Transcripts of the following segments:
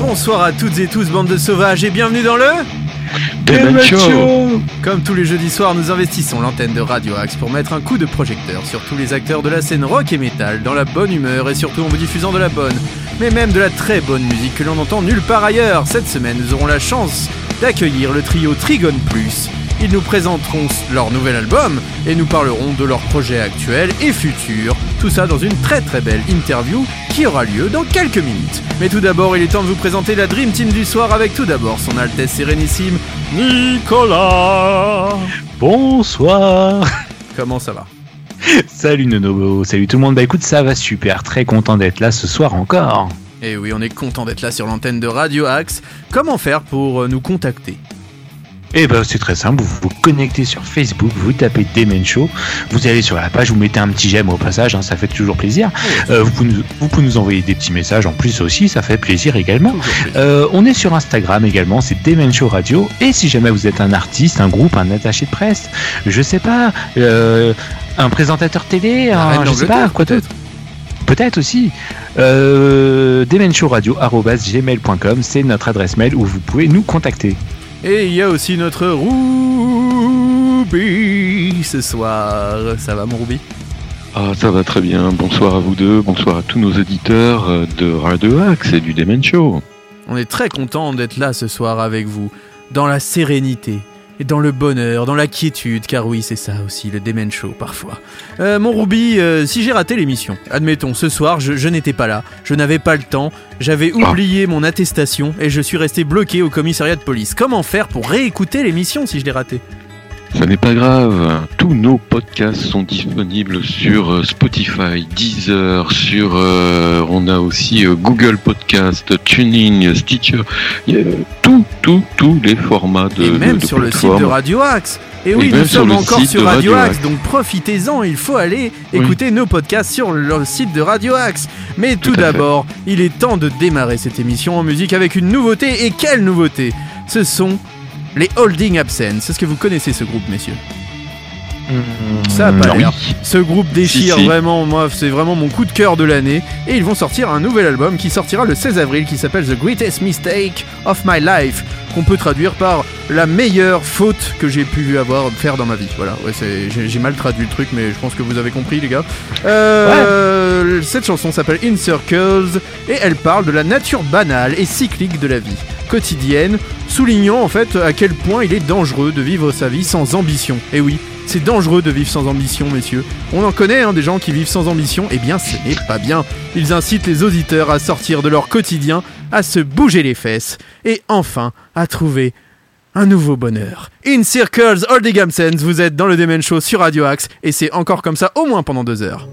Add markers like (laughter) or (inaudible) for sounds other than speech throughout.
Bonsoir à toutes et tous, bande de sauvages, et bienvenue dans le... Demen Show Comme tous les jeudis soirs, nous investissons l'antenne de Radio Axe pour mettre un coup de projecteur sur tous les acteurs de la scène rock et metal, dans la bonne humeur et surtout en vous diffusant de la bonne, mais même de la très bonne musique que l'on entend nulle part ailleurs. Cette semaine, nous aurons la chance d'accueillir le trio Trigone Plus. Ils nous présenteront leur nouvel album et nous parlerons de leurs projets actuels et futurs. Tout ça dans une très très belle interview qui aura lieu dans quelques minutes. Mais tout d'abord, il est temps de vous présenter la Dream Team du soir avec tout d'abord son Altesse Sérénissime, Nicolas Bonsoir Comment ça va? Salut Nono, salut tout le monde, bah écoute ça va super, très content d'être là ce soir encore. Et oui, on est content d'être là sur l'antenne de Radio Axe. Comment faire pour euh, nous contacter? Et bah c'est très simple, vous vous connectez sur Facebook, vous tapez Demen Show, vous allez sur la page, vous mettez un petit j'aime au passage, hein, ça fait toujours plaisir. Euh, vous, pouvez nous, vous pouvez nous envoyer des petits messages en plus aussi, ça fait plaisir également. Plaisir. Euh, on est sur Instagram également, c'est Demen Show Radio. Et si jamais vous êtes un artiste, un groupe, un attaché de presse, je sais pas, euh, un présentateur télé, un, je sais pas, quoi d'autre Peut-être aussi. Euh, demenshowradio.gmail.com, c'est notre adresse mail où vous pouvez nous contacter. Et il y a aussi notre Ruby ce soir. Ça va mon Ruby Ah, ça va très bien. Bonsoir à vous deux. Bonsoir à tous nos auditeurs euh, de Radio Axe et du Demen Show. On est très content d'être là ce soir avec vous, dans la sérénité. Et dans le bonheur, dans la quiétude, car oui, c'est ça aussi, le Demen Show parfois. Euh, mon Ruby, euh, si j'ai raté l'émission, admettons, ce soir, je, je n'étais pas là, je n'avais pas le temps, j'avais oublié mon attestation et je suis resté bloqué au commissariat de police. Comment faire pour réécouter l'émission si je l'ai raté Ça n'est pas grave. Tous nos podcasts sont disponibles sur euh, Spotify, Deezer, sur euh, on a aussi euh, Google Podcast, Tuning, Stitcher. A tout, tout, tous les formats de Et même de- de sur le site de Radio Axe. Et oui, nous sommes encore sur Radio, Radio Axe, donc profitez-en, il faut aller Oui. écouter nos podcasts sur le site de Radio Axe. Mais tout, d'abord, il est temps de démarrer cette émission en musique avec une nouveauté. Et quelle nouveauté? Ce sont les Holding Absence. Est-ce que vous connaissez ce groupe, messieurs Ça a pas l'air. Ce groupe déchire Si, si. vraiment, moi, c'est vraiment mon coup de cœur de l'année. Et ils vont sortir un nouvel album qui sortira le 16 avril qui s'appelle The Greatest Mistake of My Life, qu'on peut traduire par la meilleure faute que j'ai pu avoir faire dans ma vie. Voilà, ouais, c'est- j'ai j'ai mal traduit le truc, mais je pense que vous avez compris, les gars. Euh, Cette chanson s'appelle In Circles et elle parle de la nature banale et cyclique de la vie quotidienne, soulignant en fait à quel point il est dangereux de vivre sa vie sans ambition. Et oui, c'est dangereux de vivre sans ambition, messieurs. On en connaît hein, des gens qui vivent sans ambition, eh bien ce n'est pas bien. Ils incitent les auditeurs à sortir de leur quotidien, à se bouger les fesses, et enfin à trouver un nouveau bonheur. In Circles, Holding Absence, vous êtes dans le Demen Show sur Radio Axe, et c'est encore comme ça au moins pendant deux heures.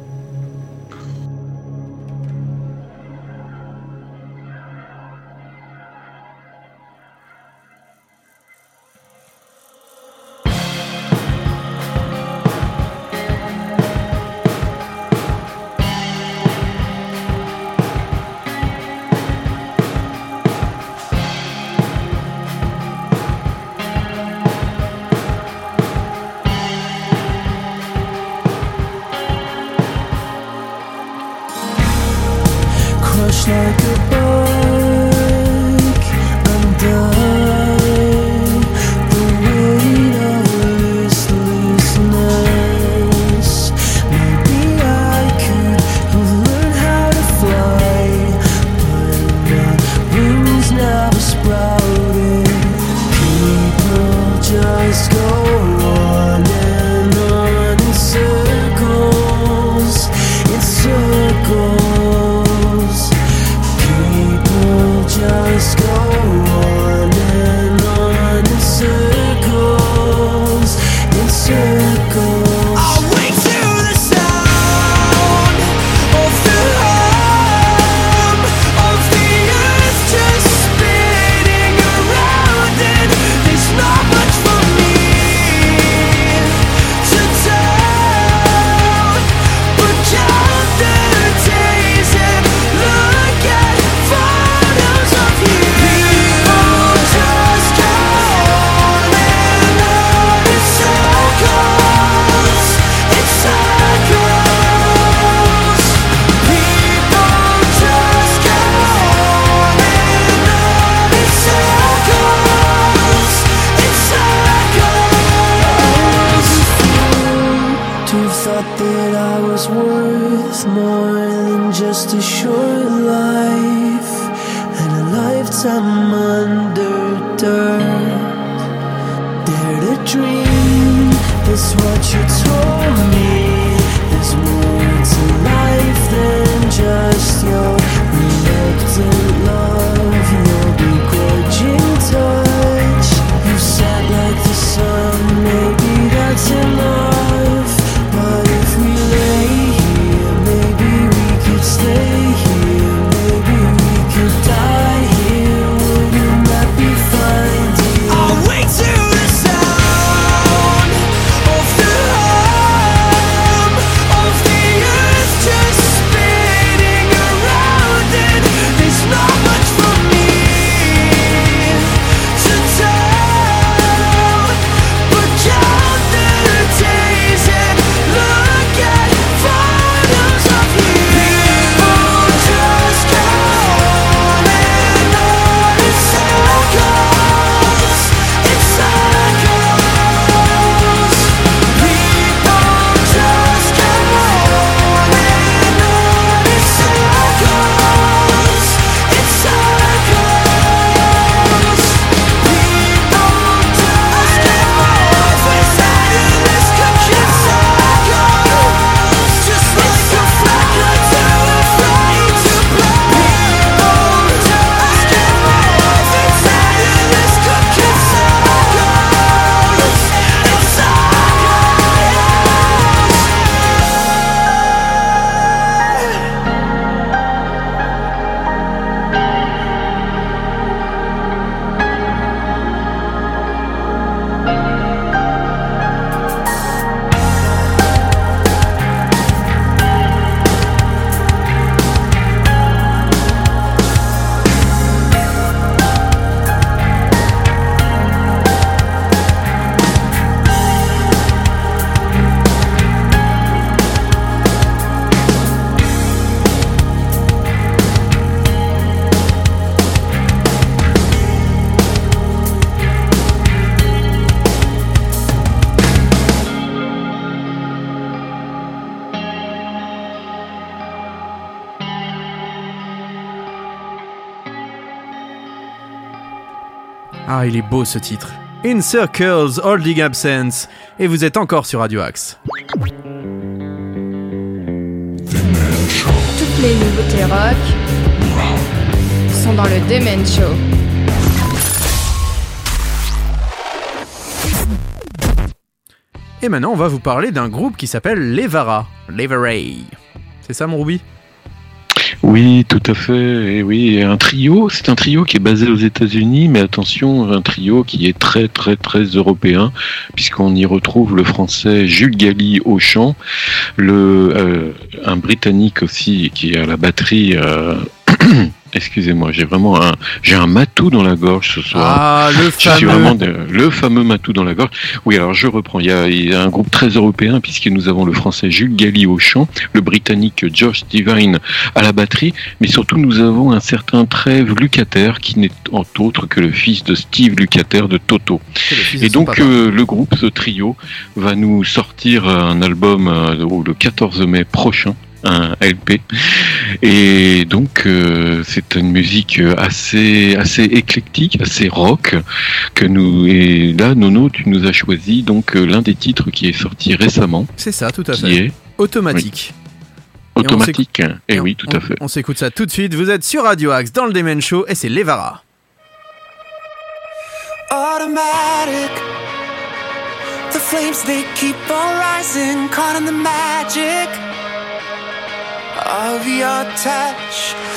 Ah, il est beau ce titre. In Circles, Holding Absence. Et vous êtes encore sur Radio Axe. Toutes les nouveautés rock sont dans le Demen Show. Et maintenant, on va vous parler d'un groupe qui s'appelle Levara. Levaray. C'est ça, mon Ruby? Oui, tout à fait. Et oui, un trio, c'est un trio qui est basé aux États-Unis, mais attention, un trio qui est très très très européen, puisqu'on y retrouve le français Jules Galli au chant, le euh, un britannique aussi qui est à la batterie. euh, (clears throat) Excusez-moi, j'ai vraiment un j'ai un matou dans la gorge ce soir. Ah, le suis fameux. vraiment de- le fameux matou dans la gorge. Oui, alors je reprends. Il y, a, il y a un groupe très européen puisque nous avons le français Jules Galli au chant, le britannique Josh Divine à la batterie, mais surtout nous avons un certain Trèves Lucater qui n'est entre autres que le fils de Steve Lucater de Toto. Et donc euh, le groupe, ce trio, va nous sortir un album euh, le 14 mai prochain un LP et donc euh, c'est une musique assez assez éclectique assez rock que nous et là Nono tu nous as choisi donc euh, l'un des titres qui est sorti récemment C'est ça, tout à qui fait. est Automatique. automatique et Et on- oui tout à on- fait On s'écoute ça tout de suite. Vous êtes sur Radio Axe dans le Demen Show et c'est Levara. automatic. The flames they keep on rising, caught in the magic of your touch.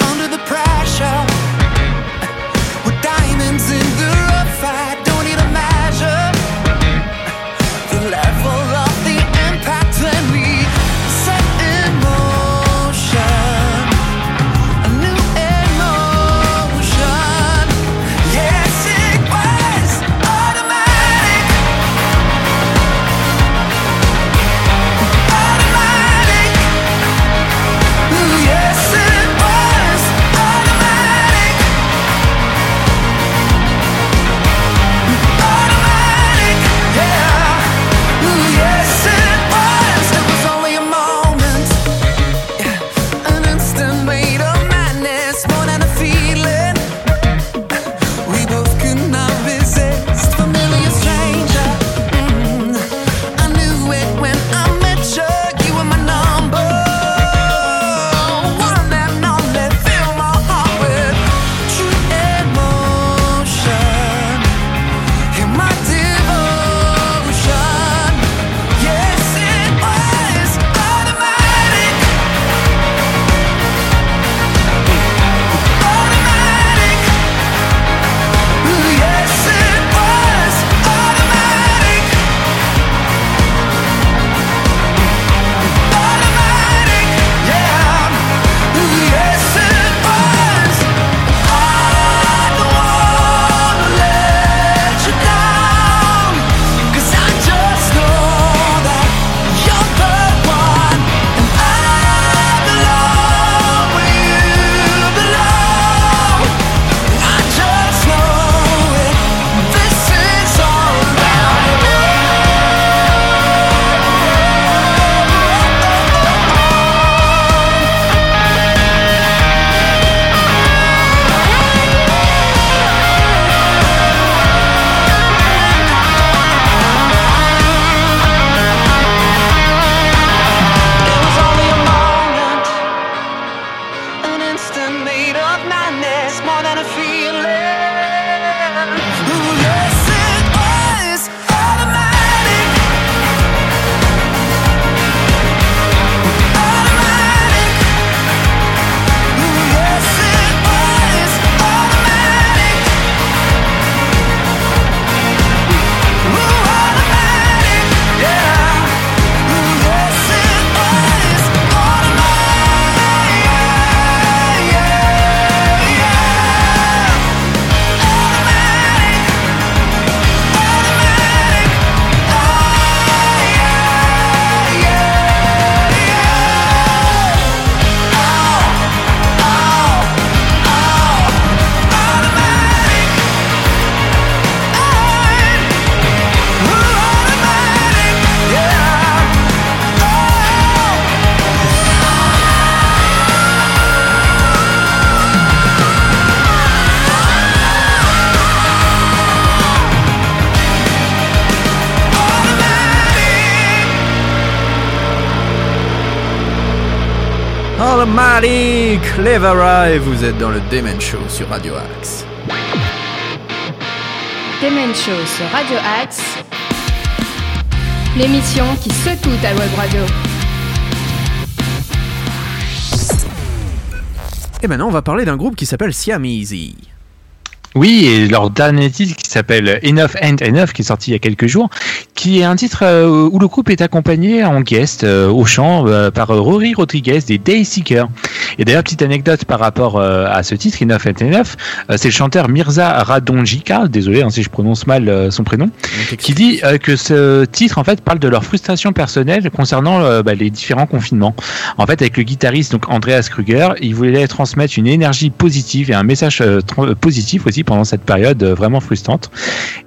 Levera et vous êtes dans le Demen Show sur Radio Axe. Demen Show sur Radio Axe. L'émission qui secoue ta web radio. Et maintenant, on va parler d'un groupe qui s'appelle Siam Easy. Oui, et leur dernier titre qui s'appelle Enough and Enough, qui est sorti il y a quelques jours, qui est un titre euh, où le groupe est accompagné en guest euh, au chant euh, par Rory Rodriguez des Dayseekers. Et d'ailleurs, petite anecdote par rapport euh, à ce titre, Enough and Enough, euh, c'est le chanteur Mirza Radonjika, désolé hein, si je prononce mal euh, son prénom, qui dit que ce titre en fait parle de leur frustration personnelle concernant bah, les différents confinements. En fait, avec le guitariste donc Andreas Kruger, il voulait transmettre une énergie positive et un message positif aussi pendant cette période vraiment frustrante.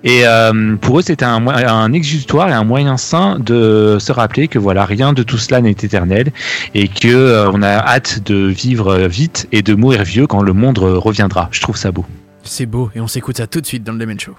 Et euh, pour eux, c'était un, exutoire et un moyen sain de se rappeler que voilà, rien de tout cela n'est éternel et que euh, on a hâte de vivre euh, vite et de mourir vieux quand le monde reviendra. Je trouve ça beau. C'est beau et on s'écoute ça tout de suite dans le Demen Show.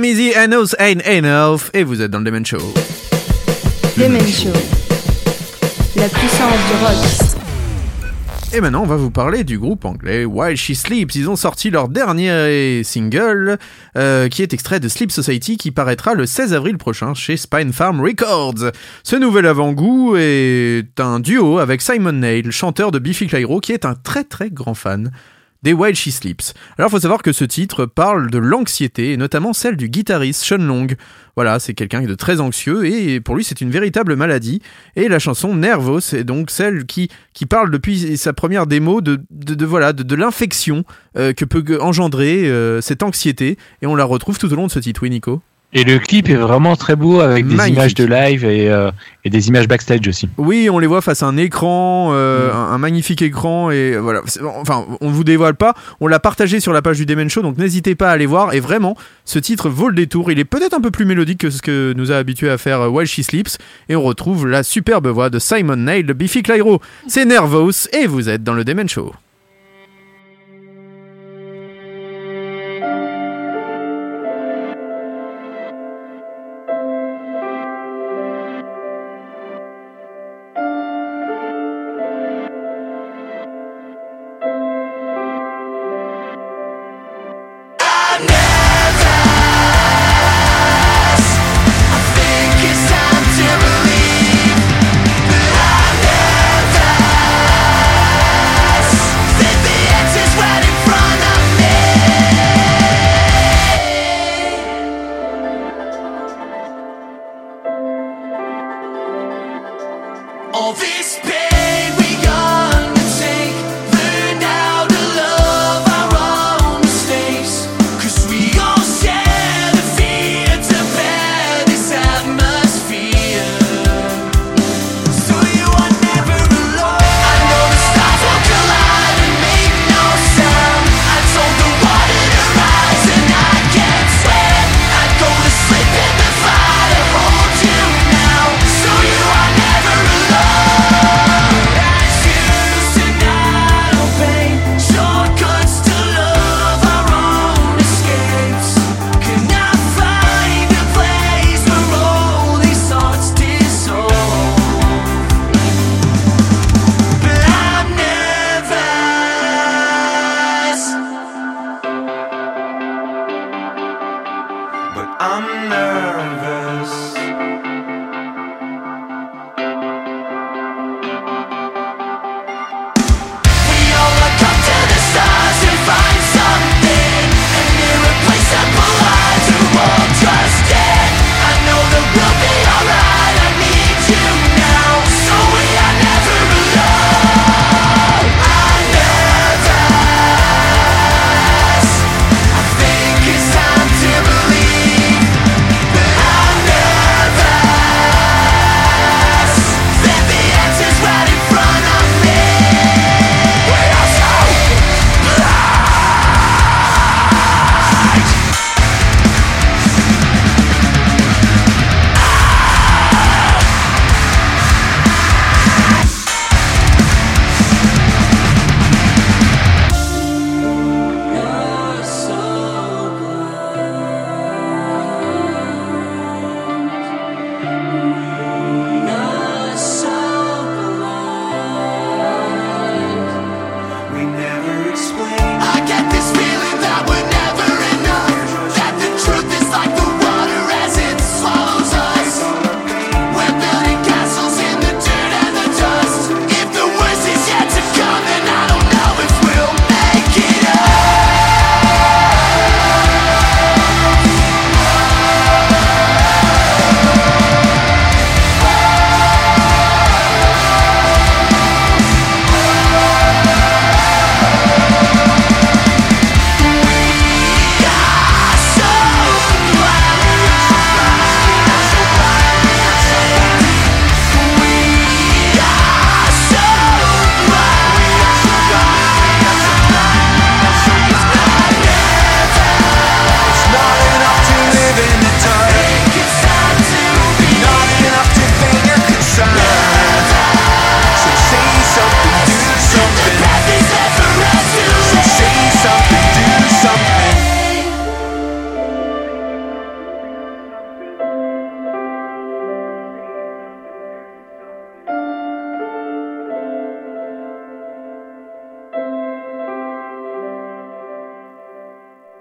Easy, Enough Ain't Enough et vous êtes dans le Demen Show. Demen Show. La puissance du rock. Et maintenant, on va vous parler du groupe anglais While She Sleeps. Ils ont sorti leur dernier single, euh, qui est extrait de Sleep Society, qui paraîtra le 16 avril prochain chez Spine Farm Records. Ce nouvel avant-goût est un duo avec Simon Neil, chanteur de Biffy Clyro, qui est un très très grand fan des While She Sleeps. Alors, faut savoir que ce titre parle de l'anxiété, et notamment celle du guitariste Sean Long. Voilà, c'est quelqu'un de très anxieux, et pour lui, c'est une véritable maladie. Et la chanson Nervos est donc celle qui, qui parle depuis sa première démo de, de, de voilà, de, de l'infection euh, que peut engendrer euh, cette anxiété, et on la retrouve tout au long de ce titre, oui, Nico? Et le clip est vraiment très beau avec des Magnifique. images de live et, euh, et des images backstage aussi. Oui, on les voit face à un écran, euh, Mm. un, un magnifique écran, et voilà. C'est- Enfin, on vous dévoile pas. On l'a partagé sur la page du Demen Show, donc n'hésitez pas à aller voir. Et vraiment, ce titre vaut le détour. Il est peut-être un peu plus mélodique que ce que nous a habitué à faire euh, While She Sleeps, et on retrouve la superbe voix de Simon Neil de Biffy Clyro. C'est Nervous, et vous êtes dans le Demen Show.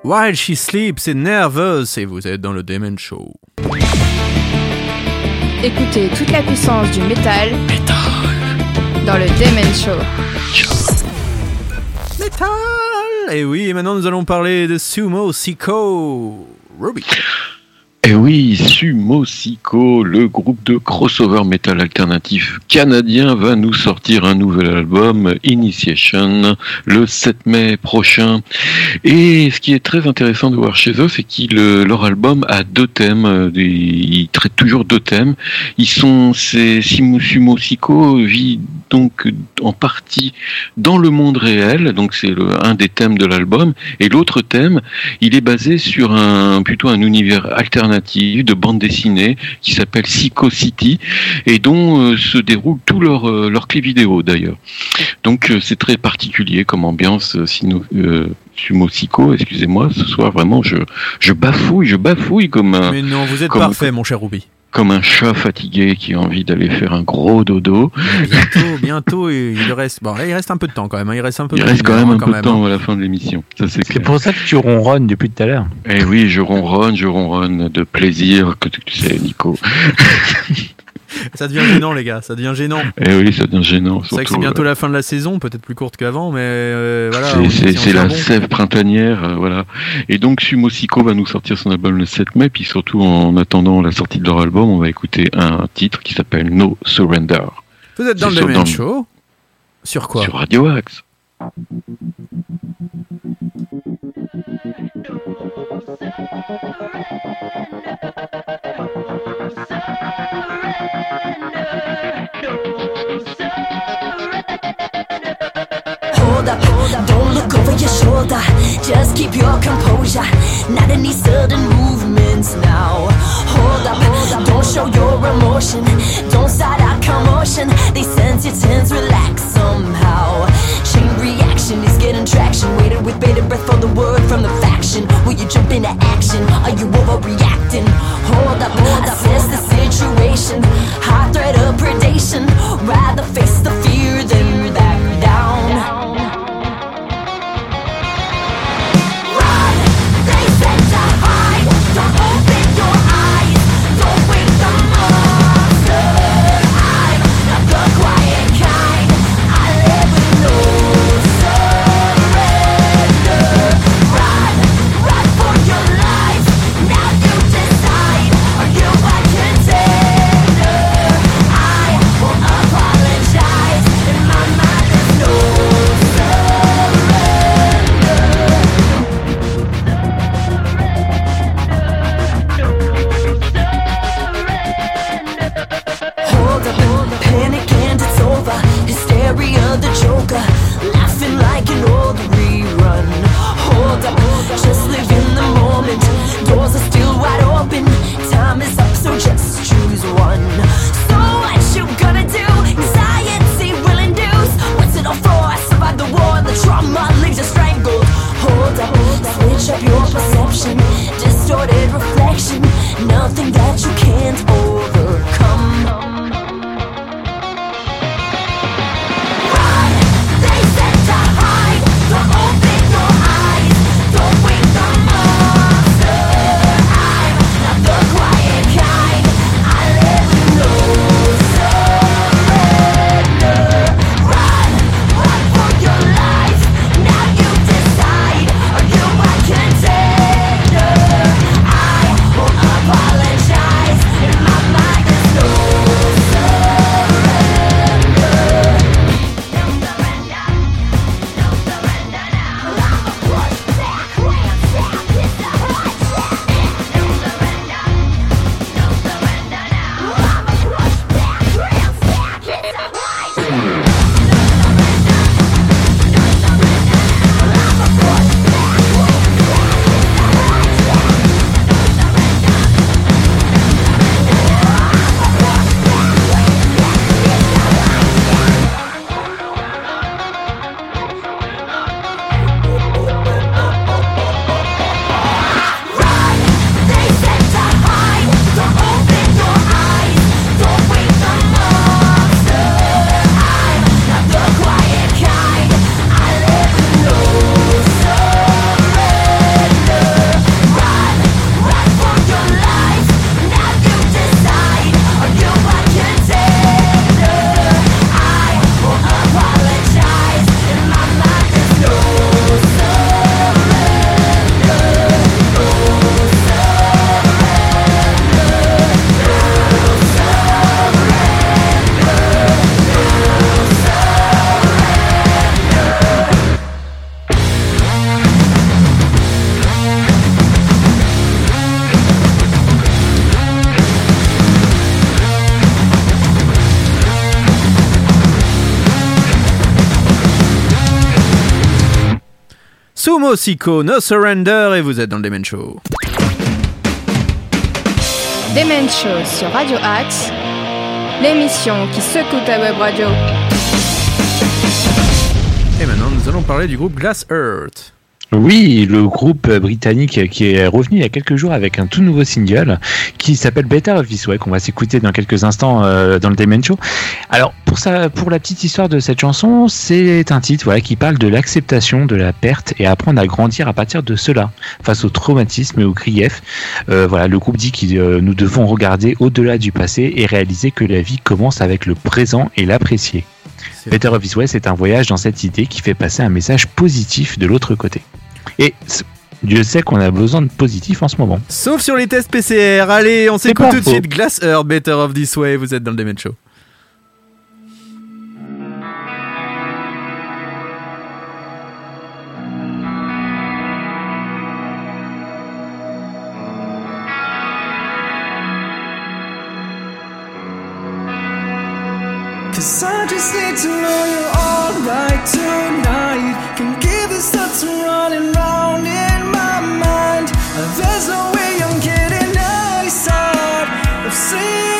While She Sleeps, c'est Nervous, et vous êtes dans le Demen Show. Écoutez toute la puissance du métal. Dans le Demen Show. Metal Et oui, et maintenant nous allons parler de Sumo Siko. Ruby. Eh oui, Sumo Siko, le groupe de crossover metal alternatif canadien, va nous sortir un nouvel album, Initiation, le 7 mai prochain. Et ce qui est très intéressant de voir chez eux, c'est qu'ils euh, leur album a deux thèmes. euh, Ils traitent toujours deux thèmes. Ils sont, c'est Sumo, Siko vit donc en partie dans le monde réel, donc c'est un des thèmes de l'album. Et l'autre thème, il est basé sur un plutôt un univers alternatif de bande dessinée qui s'appelle Psycho City et dont euh, se déroulent tous leurs euh, leurs clips vidéo d'ailleurs. Donc euh, c'est très particulier comme ambiance euh, sino, Sumo Psycho, excusez-moi, ce soir vraiment je je bafouille, je bafouille comme un Mais non, vous êtes Comme- parfait, mon cher Ruby. Comme un chat fatigué qui a envie d'aller faire un gros dodo. Bientôt, bientôt, il reste. Bon, là, il reste un peu de temps quand même. hein, Il reste un peu. Il reste quand même hein, un peu de temps à la fin de l'émission. C'est pour ça que tu ronronnes depuis tout à l'heure. Eh oui, je ronronne, je ronronne de plaisir, que tu sais, Nico. (laughs) (laughs) Ça devient gênant, les gars. Ça devient gênant. Eh oui, ça devient gênant. C'est vrai que c'est bientôt la fin de la saison, peut-être plus courte qu'avant, mais euh, voilà. C'est- la bon. sève printanière, euh, voilà. Et donc Sumo Siko va nous sortir son album le 7 mai, puis surtout en attendant la sortie de leur album, on va écouter un titre qui s'appelle No Surrender Vous êtes dans le dans- Show. Sur quoi? Sur Radio Axe. Don't look over your shoulder. Just keep your composure. Not any sudden movements now. Hold up, hold up, don't show your emotion. Don't start a commotion. They sense your tense, relax somehow. Chain reaction is getting traction. Waited with bated breath for the word from the faction. Will you jump into action? Are you overreacting? Hold up, hold up, assess the situation. High threat of predation. Rather face the fear than Sumo Siko, No Surrender, et vous êtes dans le Demen Show. Demen Show sur Radio Axe, l'émission qui secoue ta web radio. Et maintenant, nous allons parler du groupe Glass Earth. Oui, le groupe britannique qui est revenu il y a quelques jours avec un tout nouveau single qui s'appelle Better of This Way, qu'on va s'écouter dans quelques instants euh, dans le Diamond Show. Alors, pour, ça, pour la petite histoire de cette chanson, c'est un titre voilà, qui parle de l'acceptation de la perte et apprendre à grandir à partir de cela, face au traumatisme et au grief. Euh, voilà, le groupe dit que euh, nous devons regarder au-delà du passé et réaliser que la vie commence avec le présent et l'apprécier. Better of This Way, c'est un voyage dans cette idée qui fait passer un message positif de l'autre côté. Et Dieu sait qu'on a besoin de positif en ce moment. Sauf sur les tests PCR. Allez, on s'écoute tout de suite Glass Earth, Better of This Way. Vous êtes dans le Demen Show. Cause I just need to know you're alright tonight. Can give stuff to running round in my mind. There's no way I'm getting outside of sleep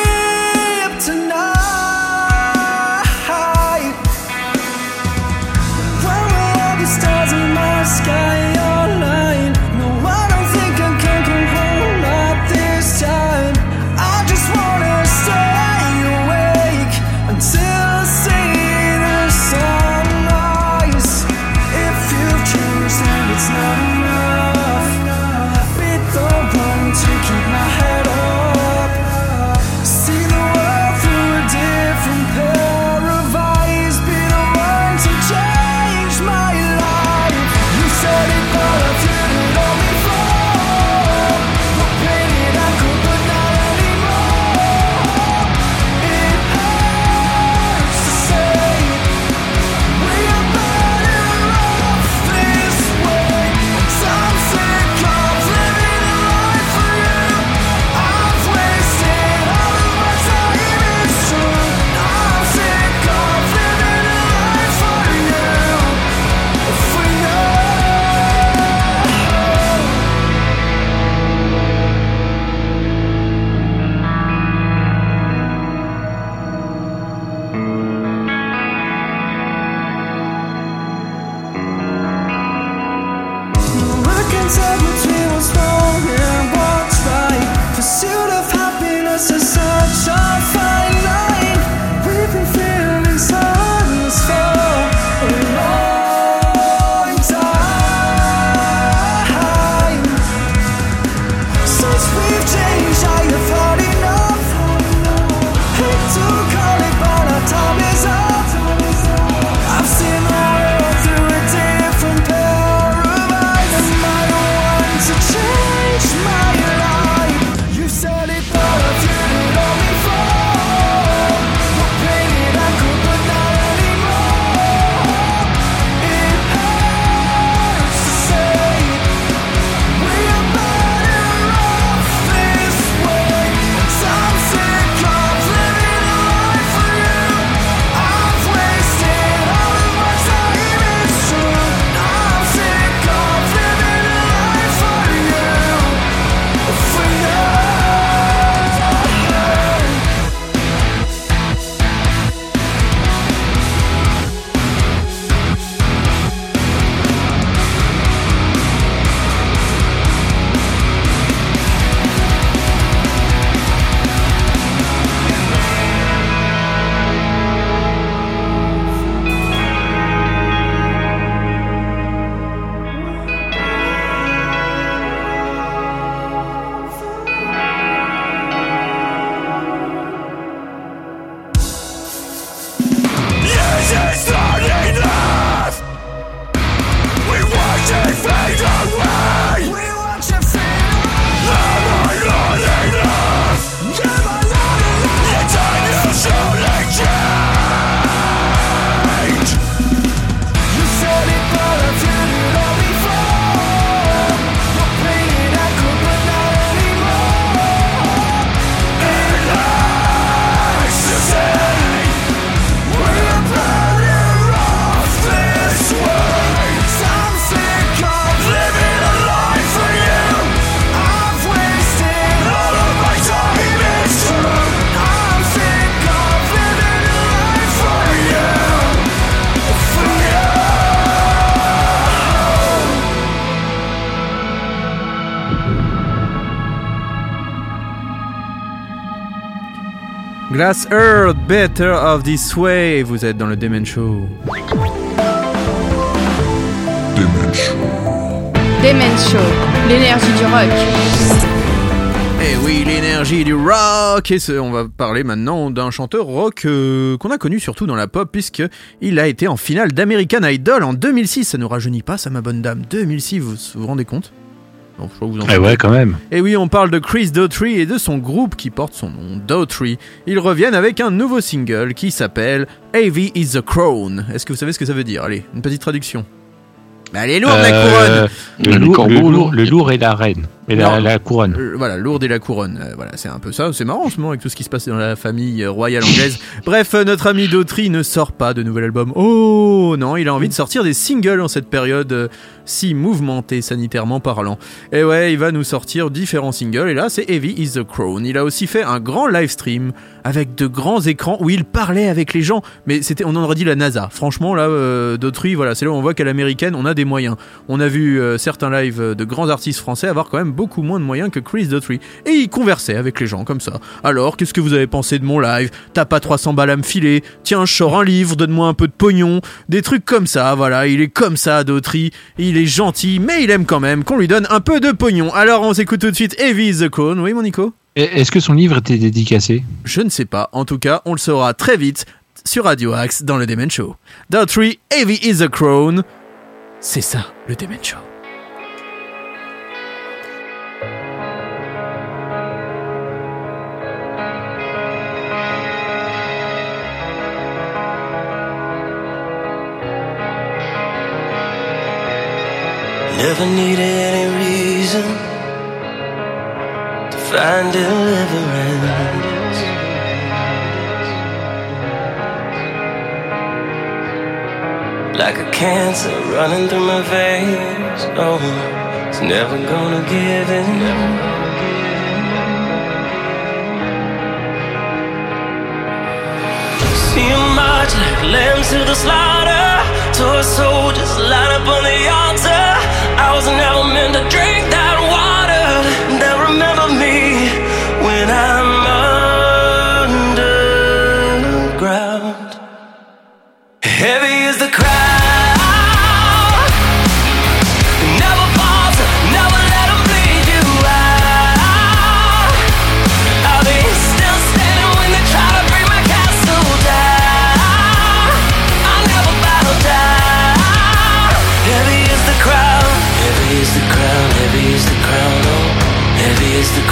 Glass Earth, Better of This Way. Vous êtes dans le Demen Show. Demen Show. Demen Show, l'énergie du rock. Eh oui, l'énergie du rock Et ce- on va parler maintenant d'un chanteur rock euh, qu'on a connu surtout dans la pop puisque il a été en finale d'American Idol en 2006. Ça ne rajeunit pas ça ma bonne dame. 2006, vous vous rendez compte? Bon, je crois que vous en Eh ouais, quand même. Et oui, on parle de Chris Daughtry et de son groupe qui porte son nom, Daughtry. Ils reviennent avec un nouveau single qui s'appelle AV is the Crown. Est-ce que vous savez ce que ça veut dire? Allez, une petite traduction. Mais elle est lourde la Euh, couronne Le, Le lourd, corbeau, le lourd- lourd. le lourd et la reine. Et la, couronne. Euh, voilà, lourde et la couronne. Euh, voilà, c'est un peu ça. C'est marrant en ce moment avec tout ce qui se passe dans la famille euh, royale anglaise. (laughs) Bref, notre ami Daughtry ne sort pas de nouvel album. Oh non, il a envie de sortir des singles en cette période si mouvementée sanitairement parlant. Et ouais, il va nous sortir différents singles. Et là, c'est Heavy is the Crown. Il a aussi fait un grand live stream avec de grands écrans où il parlait avec les gens. Mais c'était, on en aurait dit la NASA. Franchement, là, euh, voilà, c'est là où on voit qu'à l'américaine, on a des moyens. On a vu certains lives de grands artistes français avoir quand même beaucoup moins de moyens que Chris Daughtry. Et il conversait avec les gens comme ça. Alors, qu'est-ce que vous avez pensé de mon live? T'as pas 300 balles à me filer? Tiens, je sors un livre, donne-moi un peu de pognon. Des trucs comme ça, voilà. Il est comme ça, Daughtry. Il est gentil, mais il aime quand même qu'on lui donne un peu de pognon. Alors, on s'écoute tout de suite Heavy is the Crown. Oui, mon Nico? Est-ce que son livre était dédicacé? Je ne sais pas. En tout cas, on le saura très vite sur Radio Axe dans le Demen Show. Daughtry, Heavy is the Crown. C'est ça, le Demen Show. Never needed any reason to find deliverance. Like a cancer running through my veins. Oh, it's never gonna give in. See 'em march like lambs to the slaughter. Toy soldiers line up on the altar thousand meant to drink that water. They'll remember me when I'm. Is the crown. With the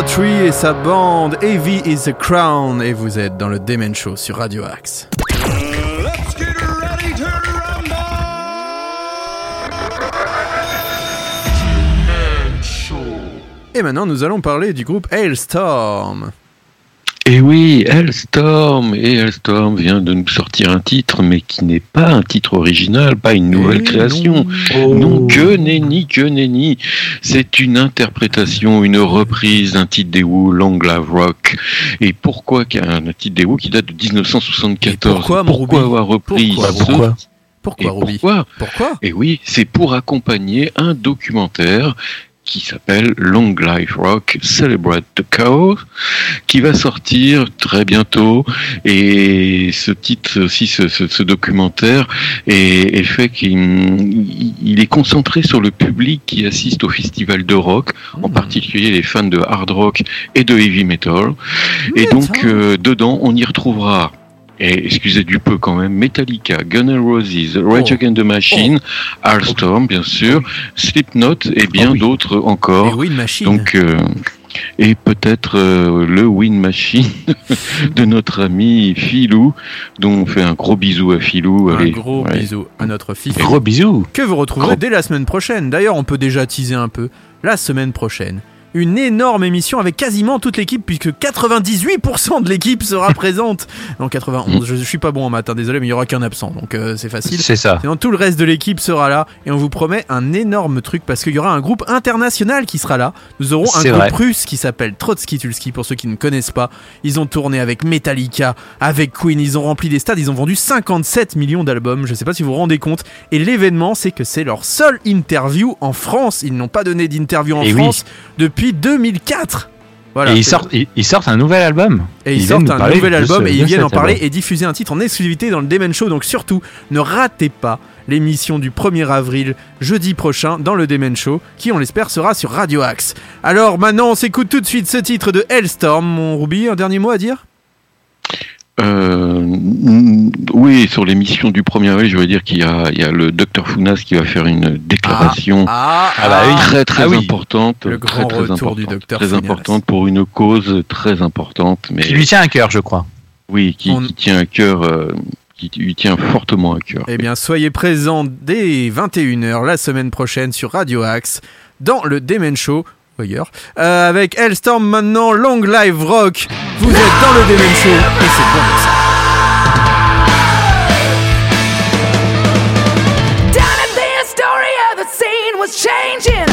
Daughtry et sa bande Heavy is the Crown et vous êtes dans le Demen Show sur Radio Axe. Et maintenant nous allons parler du groupe Hailstorm. Et oui, Hellstorm, et Hellstorm vient de nous sortir un titre, mais qui n'est pas un titre original, pas une nouvelle création. non. Non, que nenni, que nenni. C'est une interprétation, une reprise d'un titre des Who, Long Live Rock. Et pourquoi qu'un un titre des Who qui date de 1974 Et pourquoi, Ruby avoir repris Pourquoi ce- Pourquoi Pourquoi et pourquoi? Pourquoi? Et oui, c'est pour accompagner un documentaire qui s'appelle Long Life Rock Celebrate the Chaos, qui va sortir très bientôt. Et ce titre aussi, ce, ce- ce documentaire, est, est fait qu'il il est concentré sur le public qui assiste au festival de rock, en Hmm. particulier les fans de hard rock et de heavy metal. Et donc, euh, dedans, on y retrouvera, et excusez du peu quand même, Metallica, Guns N' Roses, Rage Oh. Against the Machine, Alstorm, bien sûr, Slipknot et bien Oh oui. d'autres Et encore. Wind Machine. Donc, euh, et peut-être euh, le Win Machine (laughs) de notre ami Philou, dont on fait un gros bisou à Philou. un Allez, gros ouais. bisou à notre fils. Gros bisous. Que vous retrouverez Gros- dès la semaine prochaine. D'ailleurs, on peut déjà teaser un peu. La semaine prochaine. Une énorme émission avec quasiment toute l'équipe, puisque 98% de l'équipe sera (laughs) présente. Non, 91, je, je suis pas bon en matin, désolé, mais il y aura qu'un absent, donc euh, c'est facile. C'est ça. Sinon, tout le reste de l'équipe sera là et on vous promet un énorme truc parce qu'il y aura un groupe international qui sera là. Nous aurons un groupe vrai. russe qui s'appelle Trotsky Tulski pour ceux qui ne connaissent pas. Ils ont tourné avec Metallica, avec Queen, ils ont rempli des stades, ils ont vendu 57 millions d'albums. Je sais pas si vous vous rendez compte. Et l'événement, c'est que c'est leur seule interview en France. Ils n'ont pas donné d'interview en Et oui. France depuis 2004. Voilà. et ils sortent, ils, ils sortent un nouvel album. Et ils, Ils sortent un nouvel album ce- et ils viennent en parler album. et diffuser un titre en exclusivité dans le Demon Show. Donc surtout, ne ratez pas l'émission du 1er avril, jeudi prochain, dans le Demon Show, qui on l'espère sera sur Radio Axe. Alors maintenant, on s'écoute tout de suite ce titre de Hellstorm. Mon Ruby, un dernier mot à dire? Euh, oui, sur l'émission du 1er avril, je veux dire qu'il y a, il y a le docteur Founas qui va faire une déclaration Ah, Ah bah oui. très très Ah oui. importante, Le très grand très retour du importante, très Founas. importante pour une cause très importante, mais Qui lui tient à cœur, je crois. oui, qui, On- qui tient à cœur, euh, qui lui tient fortement à cœur. Eh bien, soyez présents dès 21h la semaine prochaine sur Radio Axe, dans le Demon Show, ailleurs, euh, avec Hellstorm maintenant, Long Live Rock. Vous êtes dans le Demon Show, et c'est bon ça. Down at the Astoria, the scene was changing.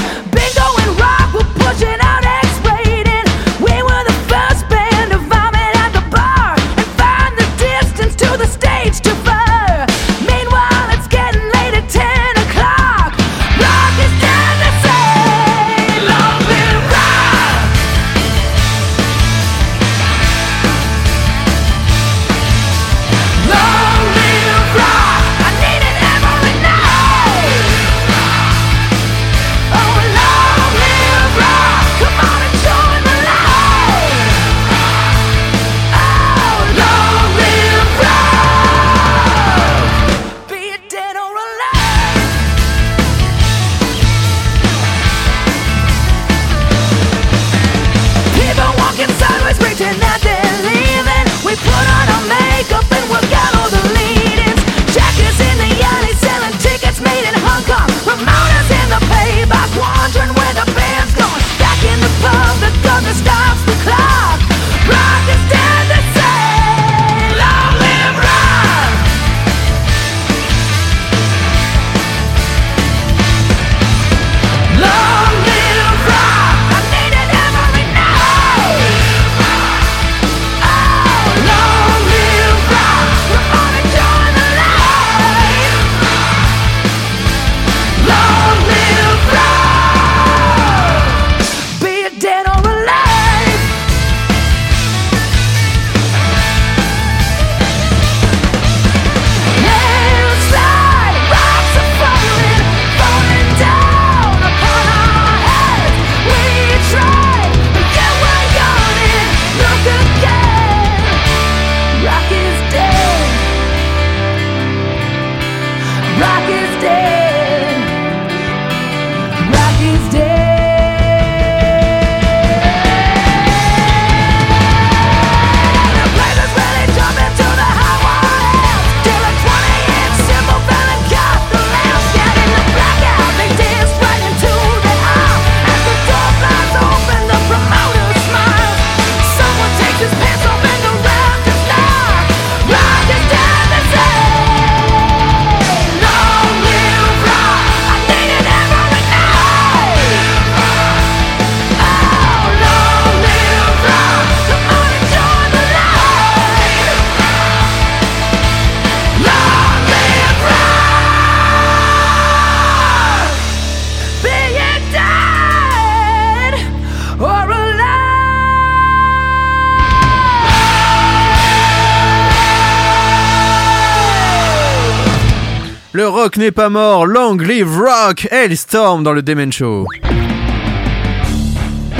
Rock n'est pas mort, long live rock Hailstorm dans le Demen Show.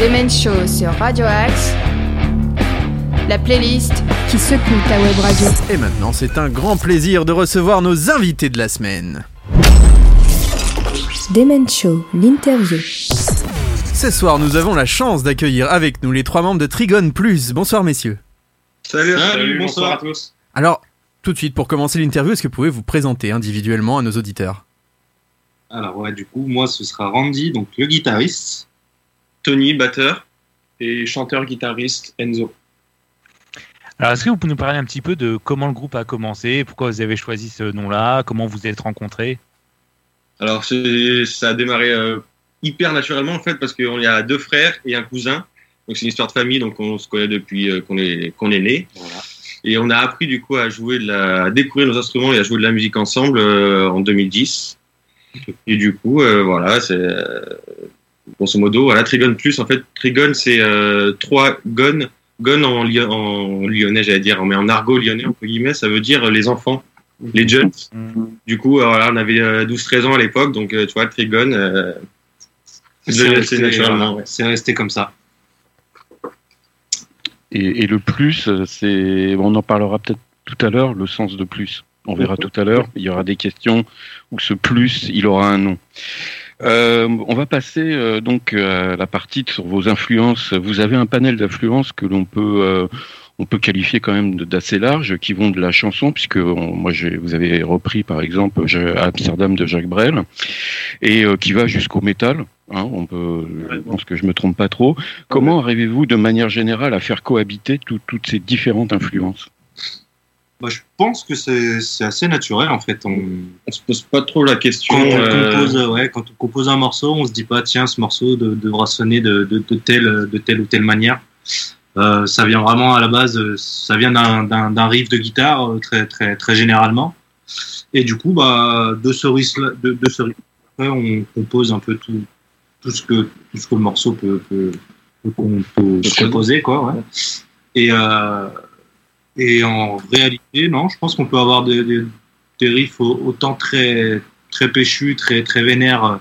Demen Show sur Radio Axe. La playlist qui secoue ta web radio. Et maintenant, c'est un grand plaisir de recevoir nos invités de la semaine. Demen Show, l'interview. Ce soir, nous avons la chance d'accueillir avec nous les trois membres de Trigone Plus. Bonsoir messieurs. Salut, Salut, bonsoir à tous. Alors, tout de suite, pour commencer l'interview, est-ce que vous pouvez vous présenter individuellement à nos auditeurs? Alors ouais, du coup, moi ce sera Randy, donc le guitariste. Tony, batteur, et chanteur-guitariste Enzo. Alors, est-ce que vous pouvez nous parler un petit peu de comment le groupe a commencé, pourquoi vous avez choisi ce nom-là, comment vous êtes rencontrés? Alors ça a démarré euh, hyper naturellement en fait parce qu'il y a deux frères et un cousin. Donc c'est une histoire de famille, donc on se connaît depuis euh, qu'on est qu'on est né. Et on a appris du coup à jouer de la, à découvrir nos instruments et à jouer de la musique ensemble euh, en 2010. Et du coup, euh, voilà, c'est euh, grosso modo, voilà, Trigone Plus. En fait, Trigone c'est euh, trois gones. Gone en, lyo- en lyonnais, j'allais dire, mais en argot lyonnais, entre guillemets, ça veut dire les enfants, les jeunes. Du coup, voilà, on avait euh, 12-13 ans à l'époque, donc tu vois, Trigone, euh, C'est resté, c'est resté comme ça. Et, et le plus, euh, c'est, on en parlera peut-être tout à l'heure, le sens de plus. On verra tout à l'heure. Il y aura des questions où ce plus, il aura un nom. Euh, on va passer euh, donc à la partie sur vos influences. Vous avez un panel d'influences que l'on peut euh, on peut qualifier quand même d'assez large, qui vont de la chanson, puisque on- moi vous avez repris par exemple je- Amsterdam de Jacques Brel, et euh, qui va jusqu'au métal. Hein, on peut, je pense que je me trompe pas trop. Comment arrivez-vous de manière générale à faire cohabiter tout- toutes ces différentes influences? Bah, je pense que c'est assez naturel en fait. On, On se pose pas trop la question. quand, on euh, compose, euh, ouais, quand on compose un morceau, on se dit pas tiens ce morceau de- devra sonner de, de, de telle de telle ou telle manière. Euh, ça vient vraiment à la base, euh, ça vient d'un- riff de guitare euh, très très très généralement. Et du coup, bah de ce riff de, de ce riff, après, on compose un peu tout tout ce que tout ce que le morceau peut peut, peut, peut- peut composer quoi. Ouais. Et euh, et en réalité, non, je pense qu'on peut avoir des, des, des riffs au- autant très très péchus, très très vénères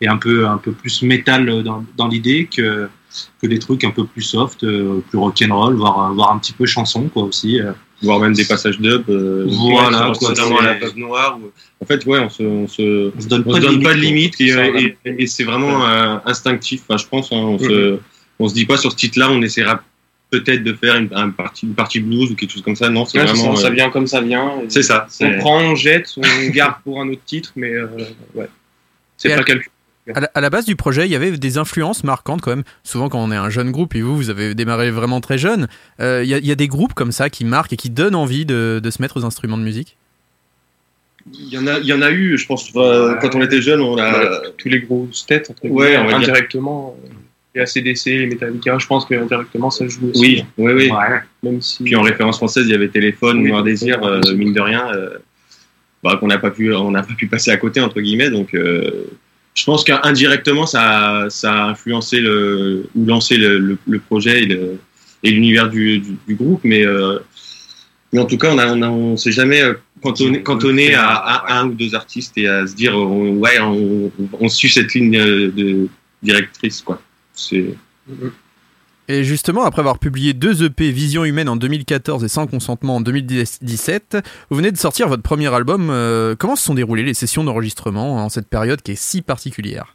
et un peu un peu plus métal dans, dans l'idée que que des trucs un peu plus soft, euh, plus rock'n'roll, voire voire un petit peu chanson quoi aussi. euh. voire même des passages dub. euh, Voilà, quoi, notamment à la page noire. où- En fait, ouais, on se, on se, On se donne on pas se de donne pas de limite, et, et- et c'est vraiment euh, instinctif. Enfin, je pense, hein, on se, on se dit pas sur ce titre-là, on essaiera peut-être de faire une, un partie, une partie blues ou quelque chose comme ça. Non, c'est Ouais, c'est vraiment. ça, ça euh, vient comme ça vient. C'est ça. On prend, on jette, on garde pour un autre titre, mais euh, ouais. C'est pas calculé. À la, à la base du projet, il y avait des influences marquantes quand même. Souvent, quand on est un jeune groupe, et vous, vous avez démarré vraiment très jeune, euh, il y, a- il y a des groupes comme ça qui marquent et qui donnent envie de, de se mettre aux instruments de musique? Il y en a, il y en a eu. Je pense euh, quand on était jeune, on a. Tous les grosses têtes, entre Ouais, on dire. indirectement. euh, Les ACDC, les Metallica, je pense que indirectement ça joue aussi. Oui, oui, oui. Ouais. Même si. Puis en référence française, il y avait Téléphone, Oui, Noir Désir, euh, mine de rien, euh, bah, qu'on n'a pas pu, on n'a pas pu passer à côté entre guillemets. Donc, euh, je pense qu'indirectement, ça, a- ça a influencé le ou lancé le, le, projet et l'univers du, du, du groupe. Mais, euh, mais en tout cas, on on s'est jamais euh, cantonné, cantonné à, à un ou deux artistes et à se dire, ouais, on, on suit cette ligne de directrice, quoi. C'est Et justement, après avoir publié deux EP Vision Humaine en 2014 et Sans Consentement en 2017, vous venez de sortir votre premier album. Euh, comment se sont déroulées les sessions d'enregistrement en cette période qui est si particulière?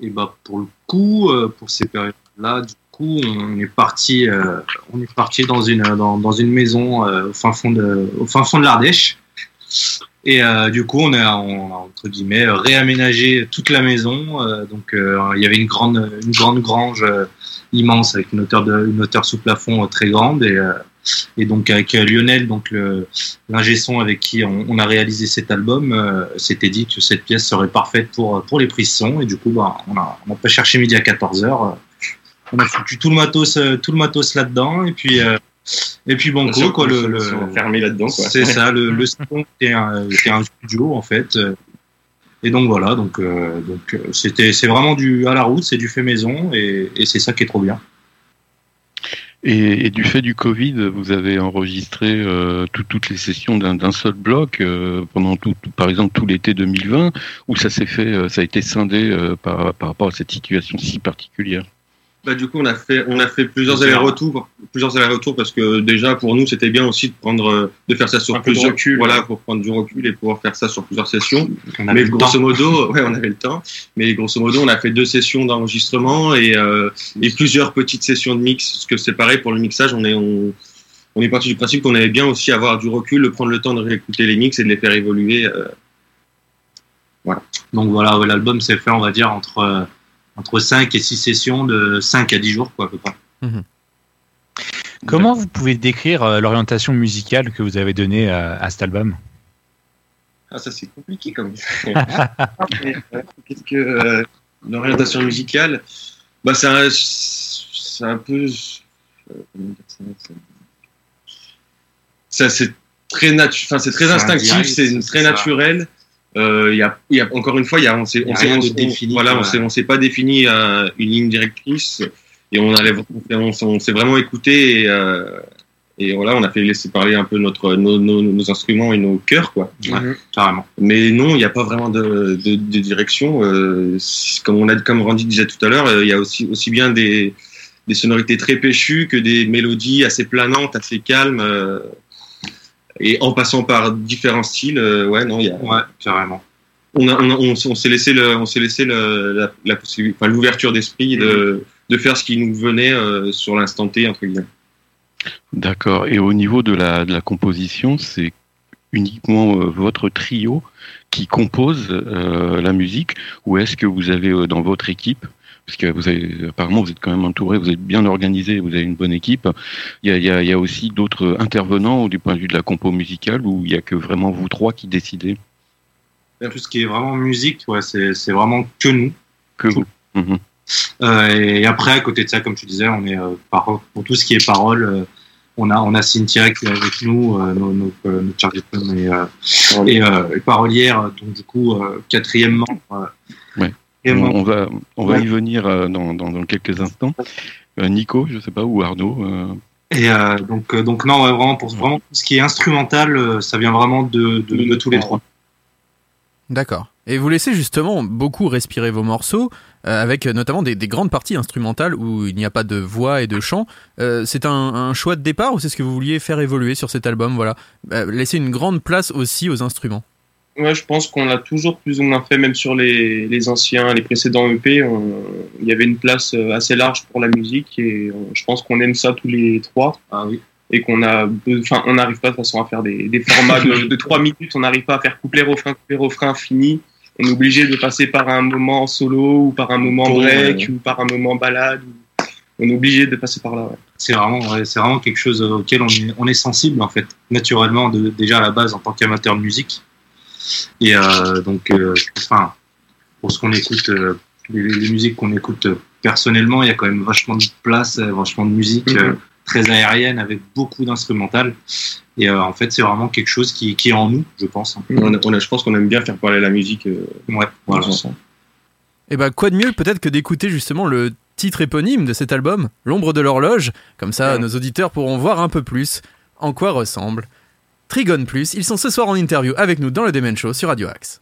Et bah pour le coup, euh, pour ces périodes-là, du coup, on est parti, euh, on est parti dans une dans, une maison au fin fond de de l'Ardèche. Et du coup, on a, entre guillemets réaménagé toute la maison. Donc, il y avait une grande une grande grange immense avec une hauteur de une hauteur sous plafond euh, très grande. Et euh, et donc avec euh, Lionel, donc l'ingé son avec qui on, on a réalisé cet album, euh, s'était dit que cette pièce serait parfaite pour pour les prises son. Et du coup bah on a on a pas cherché midi à 14 h on a foutu tout le matos euh, tout le matos là-dedans. Et puis euh, et puis banco quoi le, le fermé là-dedans, c'est ça le le (laughs) son était un, un studio en fait et donc voilà donc euh, donc euh, c'était c'est vraiment du à la route c'est du fait maison et, et c'est ça qui est trop bien Et, et du fait du Covid, vous avez enregistré euh, tout- toutes les sessions d'un d'un seul bloc euh, pendant tout, tout- par exemple tout l'été 2020, où ça s'est fait, euh, ça a été scindé euh, par, par rapport à cette situation si particulière? Bah, du coup, on a fait, on a fait plusieurs allers-retours, plusieurs allers-retours parce que déjà pour nous c'était bien aussi de prendre, euh, de faire ça sur Un plusieurs, recul. voilà, pour prendre du recul et pouvoir faire ça sur plusieurs sessions. On mais grosso modo, (laughs) ouais, on avait le temps. Mais grosso modo, on a fait deux sessions d'enregistrement et, euh, et plusieurs petites sessions de mix. Parce que c'est pareil pour le mixage, on est, on, on est parti du principe qu'on avait bien aussi avoir du recul, de prendre le temps de réécouter les mix et de les faire évoluer. euh, Donc voilà, l'album s'est fait, on va dire, entre, entre 5 et 6 sessions de 5 à 10 jours, quoi, à peu près. Comment vous pouvez décrire euh, l'orientation musicale que vous avez donnée à, à cet album? Ah, ça c'est compliqué comme. (laughs) Qu'est-ce que euh, l'orientation musicale? Bah, c'est un, c'est un peu. euh, c'est- très natu- enfin c'est très instinctif, c'est c'est très ça. naturel. Euh, Il y, a, il y a encore une fois, il y a, on s'est, on s'est, voilà, on s'est, on s'est pas défini euh, une ligne directrice et on allait, on, s'est- on s'est vraiment écouté et, euh, et voilà, on a fait laisser parler un peu notre, nos, nos, nos instruments et nos cœurs quoi. Ouais, carrément. Mais non, il n'y a pas vraiment de, de, de direction. Euh, comme on a, comme Randy disait tout à l'heure, euh, il y a aussi aussi bien des, des sonorités très péchues que des mélodies assez planantes, assez calmes. Et en passant par différents styles, euh, ouais, non, il y a. Ouais, carrément. On a, on, a- on, s- on s'est laissé le, on s'est laissé le, la, la possibilité, enfin, l'ouverture d'esprit de, de faire ce qui nous venait euh, sur l'instant T entre guillemets. D'accord. Et au niveau de la, de la composition, c'est uniquement euh, votre trio qui compose euh, la musique, ou est-ce que vous avez dans votre équipe parce que vous avez, apparemment, vous êtes quand même entouré, vous êtes bien organisé, vous avez une bonne équipe. Il y a, il y a, il y a aussi d'autres intervenants du point de vue de la compo musicale où il y a que vraiment vous trois qui décidez? Tout ce qui est vraiment musique, ouais, c'est vraiment que nous. Que vous. Mhm. Euh, et après, à côté de ça, comme tu disais, on est euh, par- pour tout ce qui est parole, euh, on a on a Cynthia qui est avec nous, euh, nos, nos, notre chargée de et, et, parolière, donc du coup quatrième membre. Ouais. On, va, on va y venir euh, dans, dans, dans quelques instants. Euh, Nico, je sais pas, ou Arnaud. euh, Et euh, donc donc, euh, donc non, ouais, vraiment pour vraiment ce qui est instrumental, euh, ça vient vraiment de, de, de tous les trois. D'accord. Et vous laissez justement beaucoup respirer vos morceaux, euh, avec notamment des, des grandes parties instrumentales où il n'y a pas de voix et de chant. Euh, c'est un, un choix de départ ou c'est ce que vous vouliez faire évoluer sur cet album Voilà, Euh, laisser une grande place aussi aux instruments. Ouais, je pense qu'on l'a toujours plus ou moins fait, même sur les, les anciens, les précédents EP. il y avait une place euh, assez large pour la musique et euh, je pense qu'on aime ça tous les trois. Ah oui. Et qu'on a, enfin, on n'arrive pas de toute façon à faire des, des formats de, 3 minutes. On n'arrive pas à faire couplet, refrain, couplet, refrain fini. On est obligé de passer par un moment solo ou par un moment break ouais. ou par un moment balade. On est obligé de passer par là. ouais. C'est vraiment, c'est vraiment quelque chose auquel on est, on est sensible en fait, naturellement de, déjà à la base en tant qu'amateur de musique. Et euh, donc, euh, enfin, pour ce qu'on écoute, euh, les, les musiques qu'on écoute personnellement, il y a quand même vachement de place, vachement de musique euh, très aérienne avec beaucoup d'instrumental. Et euh, en fait, c'est vraiment quelque chose qui, qui est en nous, je pense. On a- on a- je pense qu'on aime bien faire parler la musique. euh, Ouais, voilà. Et bah quoi de mieux peut-être que d'écouter justement le titre éponyme de cet album, L'ombre de l'horloge, comme ça Ouais. nos auditeurs pourront voir un peu plus en quoi ressemble. Trigone Plus, ils sont ce soir en interview avec nous dans le Demen Show sur Radio Axe.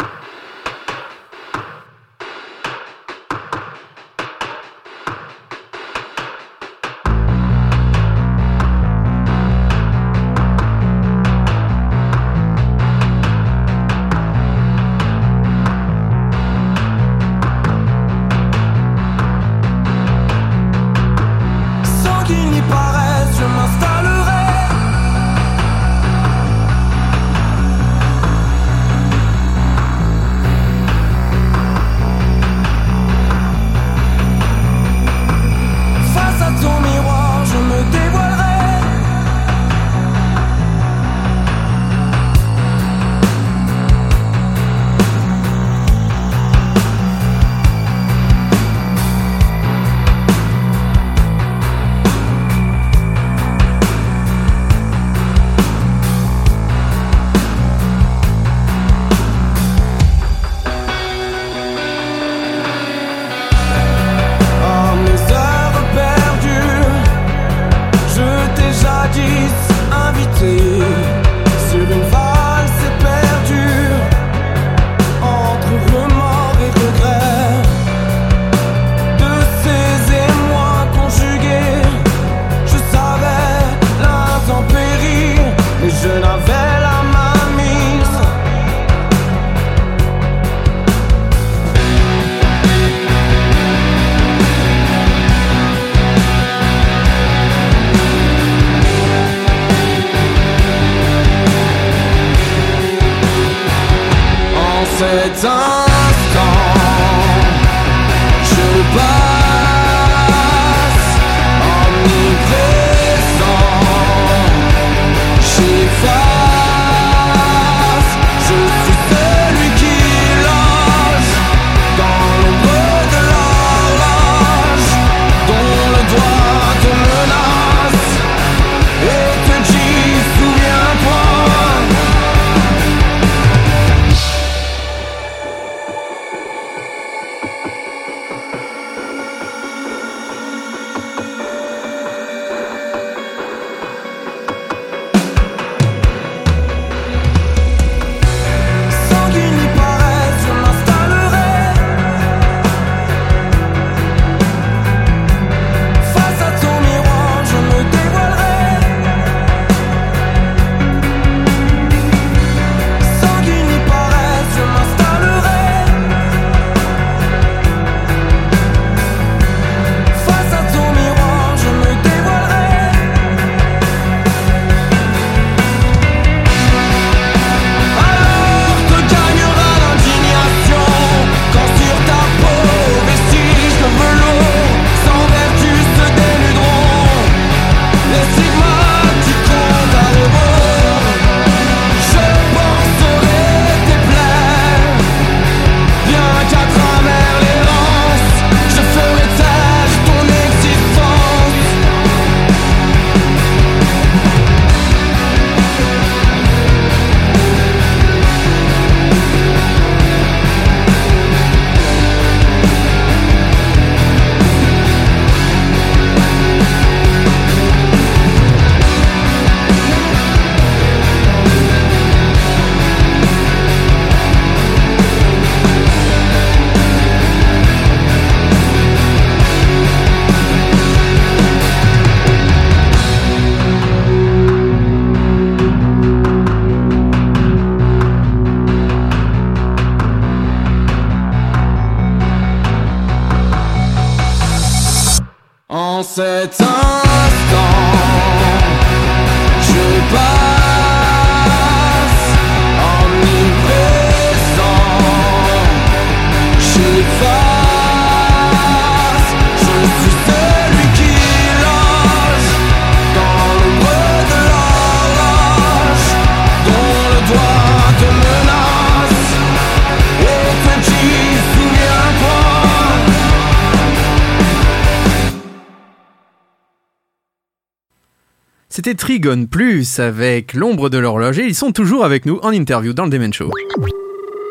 Trigon Plus avec l'ombre de l'horloge et ils sont toujours avec nous en interview dans le Demen Show.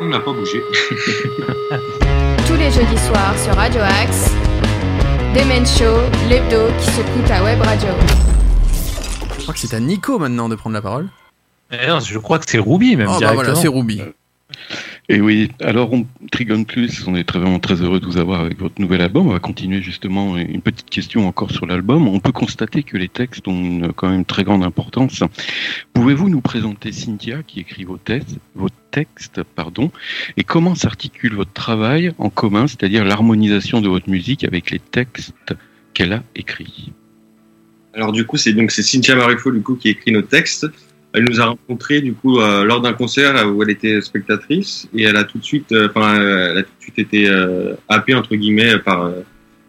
On n'a pas bougé. (laughs) Tous les jeudis soirs sur Radio Axe, Demen Show, l'hebdo qui s'écoute à Web Radio. Je crois que c'est à Nico maintenant de prendre la parole. Eh non, je crois que c'est Ruby même Oh bah directement. voilà, c'est Ruby. Et oui, alors on Trigon Plus, on est très, vraiment très heureux de vous avoir avec votre nouvel album. On va continuer justement une petite question encore sur l'album. On peut constater que les textes ont une, quand même très grande importance. Pouvez-vous nous présenter Cynthia qui écrit vos textes, vos textes, pardon, et comment s'articule votre travail en commun, c'est-à-dire l'harmonisation de votre musique avec les textes qu'elle a écrits? Alors du coup, c'est donc Cynthia Marifo du coup qui écrit nos textes. Elle nous a rencontrés du coup euh, lors d'un concert où elle était spectatrice et elle a tout de suite, euh, enfin, elle a tout de suite été euh, happée entre guillemets par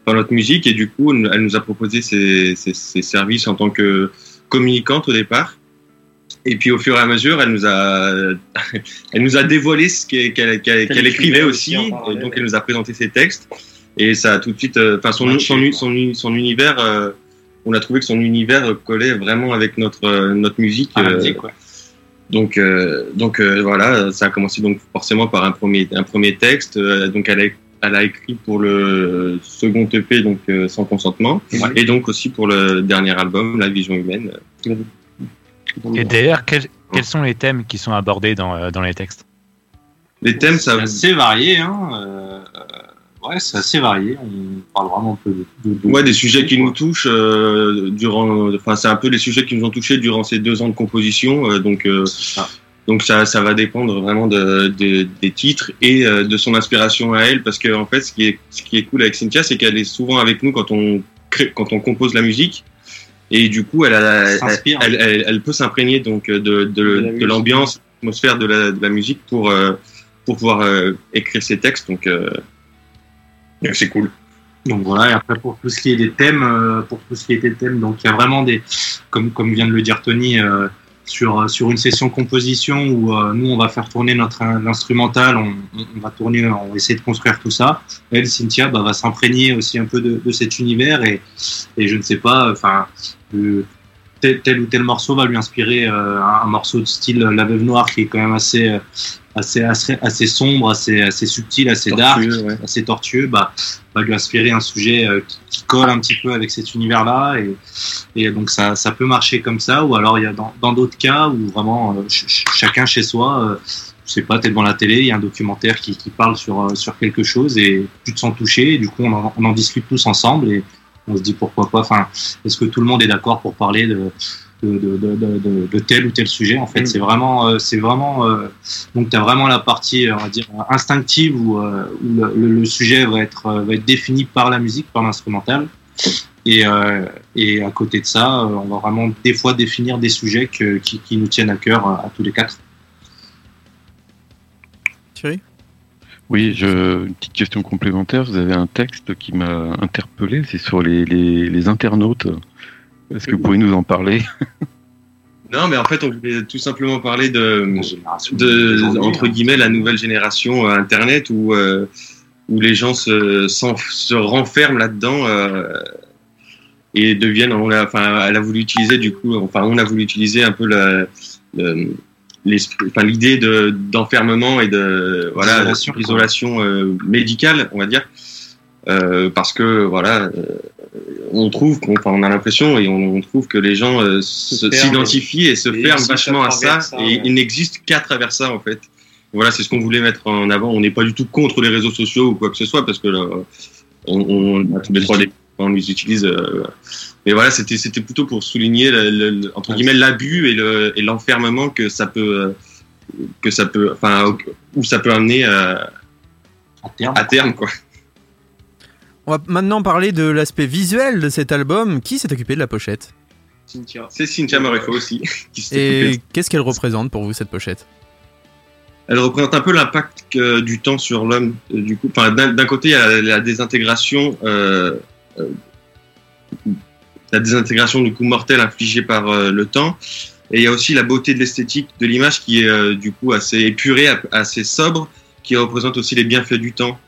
par notre musique et du coup, elle nous a proposé ses, ses, ses services en tant que communicante au départ. Et puis au fur et à mesure, elle nous a, (laughs) elle nous a dévoilé ce qu'elle qu'elle- qu'elle écrivait aussi. parallèle. Et donc elle nous a présenté ses textes. Et ça a tout de suite, enfin son, son, son, son univers, on a trouvé que son univers collait vraiment avec notre euh, notre musique. Ah, euh, donc euh, donc euh, voilà, ça a commencé donc forcément par un premier un premier texte. Euh, donc elle a elle a écrit pour le second EP donc euh, sans consentement et donc aussi pour le dernier album La Vision humaine. Et d'ailleurs, quels, quels sont les thèmes qui sont abordés dans, euh, dans les textes? Les thèmes, ça C'est assez varié, hein. euh, ouais, c'est assez varié. On parle vraiment un peu de, de- de- Ouais, des sujets qui nous touchent euh, durant. Enfin, c'est un peu les sujets qui nous ont touchés durant ces deux ans de composition. euh, donc, euh, donc ça, ça va dépendre vraiment de, de- des titres et de son inspiration à elle, parce que en fait, ce qui est ce qui est cool avec Cynthia, c'est qu'elle est souvent avec nous quand on crée, quand on compose la musique. Et du coup, elle, a, elle, elle, elle- elle peut s'imprégner donc de, de, De l'ambiance, l'atmosphère de la, de la musique pour pour pouvoir écrire ses textes. Donc c'est cool. Donc voilà, et après pour tout ce qui est des thèmes, euh, pour tout ce qui est des thèmes, donc il y a vraiment des, comme, comme vient de le dire Tony, euh, sur, sur une session composition où euh, nous on va faire tourner notre instrumental, on, va tourner, on va essayer de construire tout ça. Elle, Cynthia, bah, va s'imprégner aussi un peu de, de cet univers et, et je ne sais pas, enfin, tel, ou tel morceau va lui inspirer euh, un, morceau de style La Veuve Noire qui est quand même assez, euh, assez, assez, assez sombre, assez, assez subtil, assez dark, ouais. assez tortueux. Bah, va lui inspirer un sujet euh, qui, qui colle un petit peu avec cet univers-là et, et donc ça, ça peut marcher comme ça ou alors il y a dans d'autres cas où vraiment euh, ch- ch- chacun chez soi euh, je sais pas t'es devant la télé il y a un documentaire qui, qui parle sur sur quelque chose et tu te sens touché et du coup on en, on en discute tous ensemble et on se dit pourquoi pas enfin est-ce que tout le monde est d'accord pour parler de de, de, de, de, de- de tel ou tel sujet en fait Mm. c'est vraiment euh, c'est vraiment euh, donc tu as vraiment la partie on va dire instinctive où, euh, où le, le- le sujet va être euh, va être défini par la musique par l'instrumental et, euh, et à côté de ça euh, on va vraiment des fois définir des sujets que, qui, qui nous tiennent à cœur euh, à tous les quatre Thierry? Oui, je, une petite question complémentaire. Vous avez un texte qui m'a interpellé, c'est sur les, les, les internautes. Est-ce que vous pouvez nous en parler? Non, mais en fait, on voulait tout simplement parler de, entre guillemets la nouvelle génération euh, Internet où euh, où les gens se se renferment là-dedans euh, et deviennent. On a, enfin, elle a voulu utiliser du coup, enfin, on a voulu utiliser un peu la, le- l'esprit- enfin, l'idée de d'enfermement et de voilà Isolation, euh, médicale, on va dire. Euh, parce que voilà, euh, on trouve qu'on, on a l'impression et on, on trouve que les gens euh, s'identifient et se Et ferment vachement à à ça, ça, et ouais. il n'existe qu'à travers ça en fait. Voilà, c'est ce qu'on voulait mettre en avant. On n'est pas du tout contre les réseaux sociaux ou quoi que ce soit parce que là, on, on a tous les trois les, on les utilise. euh, mais voilà, c'était c'était plutôt pour souligner le, le- le- entre guillemets l'abus et le et l'enfermement que ça peut euh, que ça peut, enfin où ça peut amener euh, à terme à terme quoi. On va maintenant parler de l'aspect visuel de cet album. Qui s'est occupé de la pochette? Cynthia. C'est Cynthia Morefo aussi (laughs) qui Et qu'est-ce qu'elle représente pour vous cette pochette? Elle représente un peu l'impact que- du temps sur l'homme. euh, Du coup, enfin, d'un côté, il y a la, désintégration, euh, euh, la désintégration du coup mortelle infligée par euh, le temps, et il y a aussi la beauté de l'esthétique de l'image qui est euh, du coup assez épurée, assez sobre, qui représente aussi les bienfaits du temps.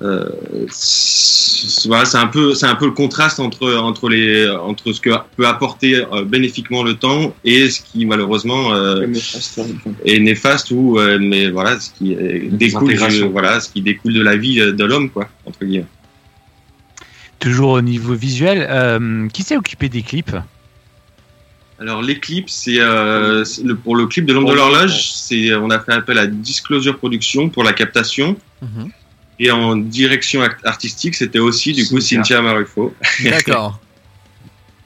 Euh, c'est- voilà, c'est un peu, c'est un peu le contraste entre entre les entre ce que peut apporter euh, bénéfiquement le temps et ce qui malheureusement euh, néfaste, ouais. est néfaste ou euh, mais voilà ce qui euh, découle du- désintégration. voilà ce qui découle de la vie de l'homme quoi entre guillemets. Toujours au niveau visuel, euh, qui s'est occupé des clips? Alors les clips c'est euh, pour le clip de l'ombre de l'horloge c'est on a fait appel à Disclosure Production pour la captation Mhm. Et en direction artistique c'était aussi du coup Cynthia. Cynthia Marufo. D'accord. (laughs)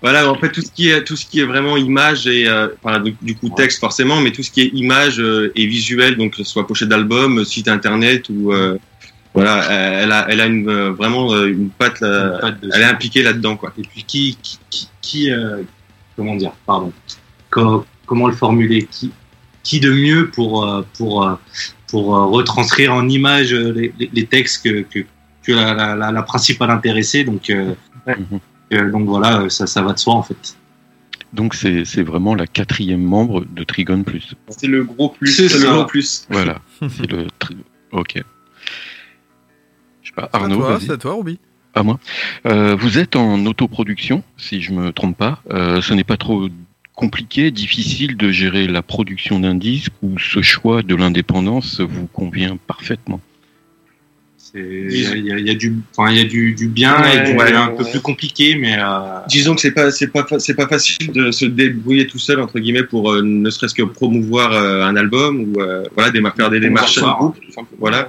Voilà en fait tout ce qui est tout ce qui est vraiment image et euh, enfin, du, du coup texte forcément mais tout ce qui est image euh, et visuel donc que ce soit pochette d'album site internet ou euh, voilà elle a elle a une euh, vraiment une patte Une patte dessus. elle est impliquée là-dedans quoi. et puis qui qui qui, qui, euh, comment dire pardon Co- comment le formuler qui qui de mieux pour pour pour euh, retranscrire en image euh, les, les- les textes que que, que la, la, la, la principale intéressée donc euh, Mhm. euh, donc voilà ça ça va de soi en fait Donc c'est c'est vraiment la quatrième membre de Trigon Plus. C'est le gros plus. C'est le gros plus. Voilà. (laughs) c'est le tri- Ok. Je sais pas, Arnaud, c'est à toi, Ruby. À moi. Euh, vous êtes en autoproduction, si je me trompe pas. Euh, ce n'est pas trop compliqué, difficile de gérer la production d'un disque ou ce choix de l'indépendance vous convient parfaitement. Il y y y a du enfin il y a du, du bien Ouais, et du ouais, un ouais. peu plus compliqué mais euh, Disons que c'est pas c'est pas fa- c'est pas facile de se débrouiller tout seul entre guillemets pour euh, ne serait-ce que promouvoir euh, un album ou euh, voilà des faire des démarches voilà.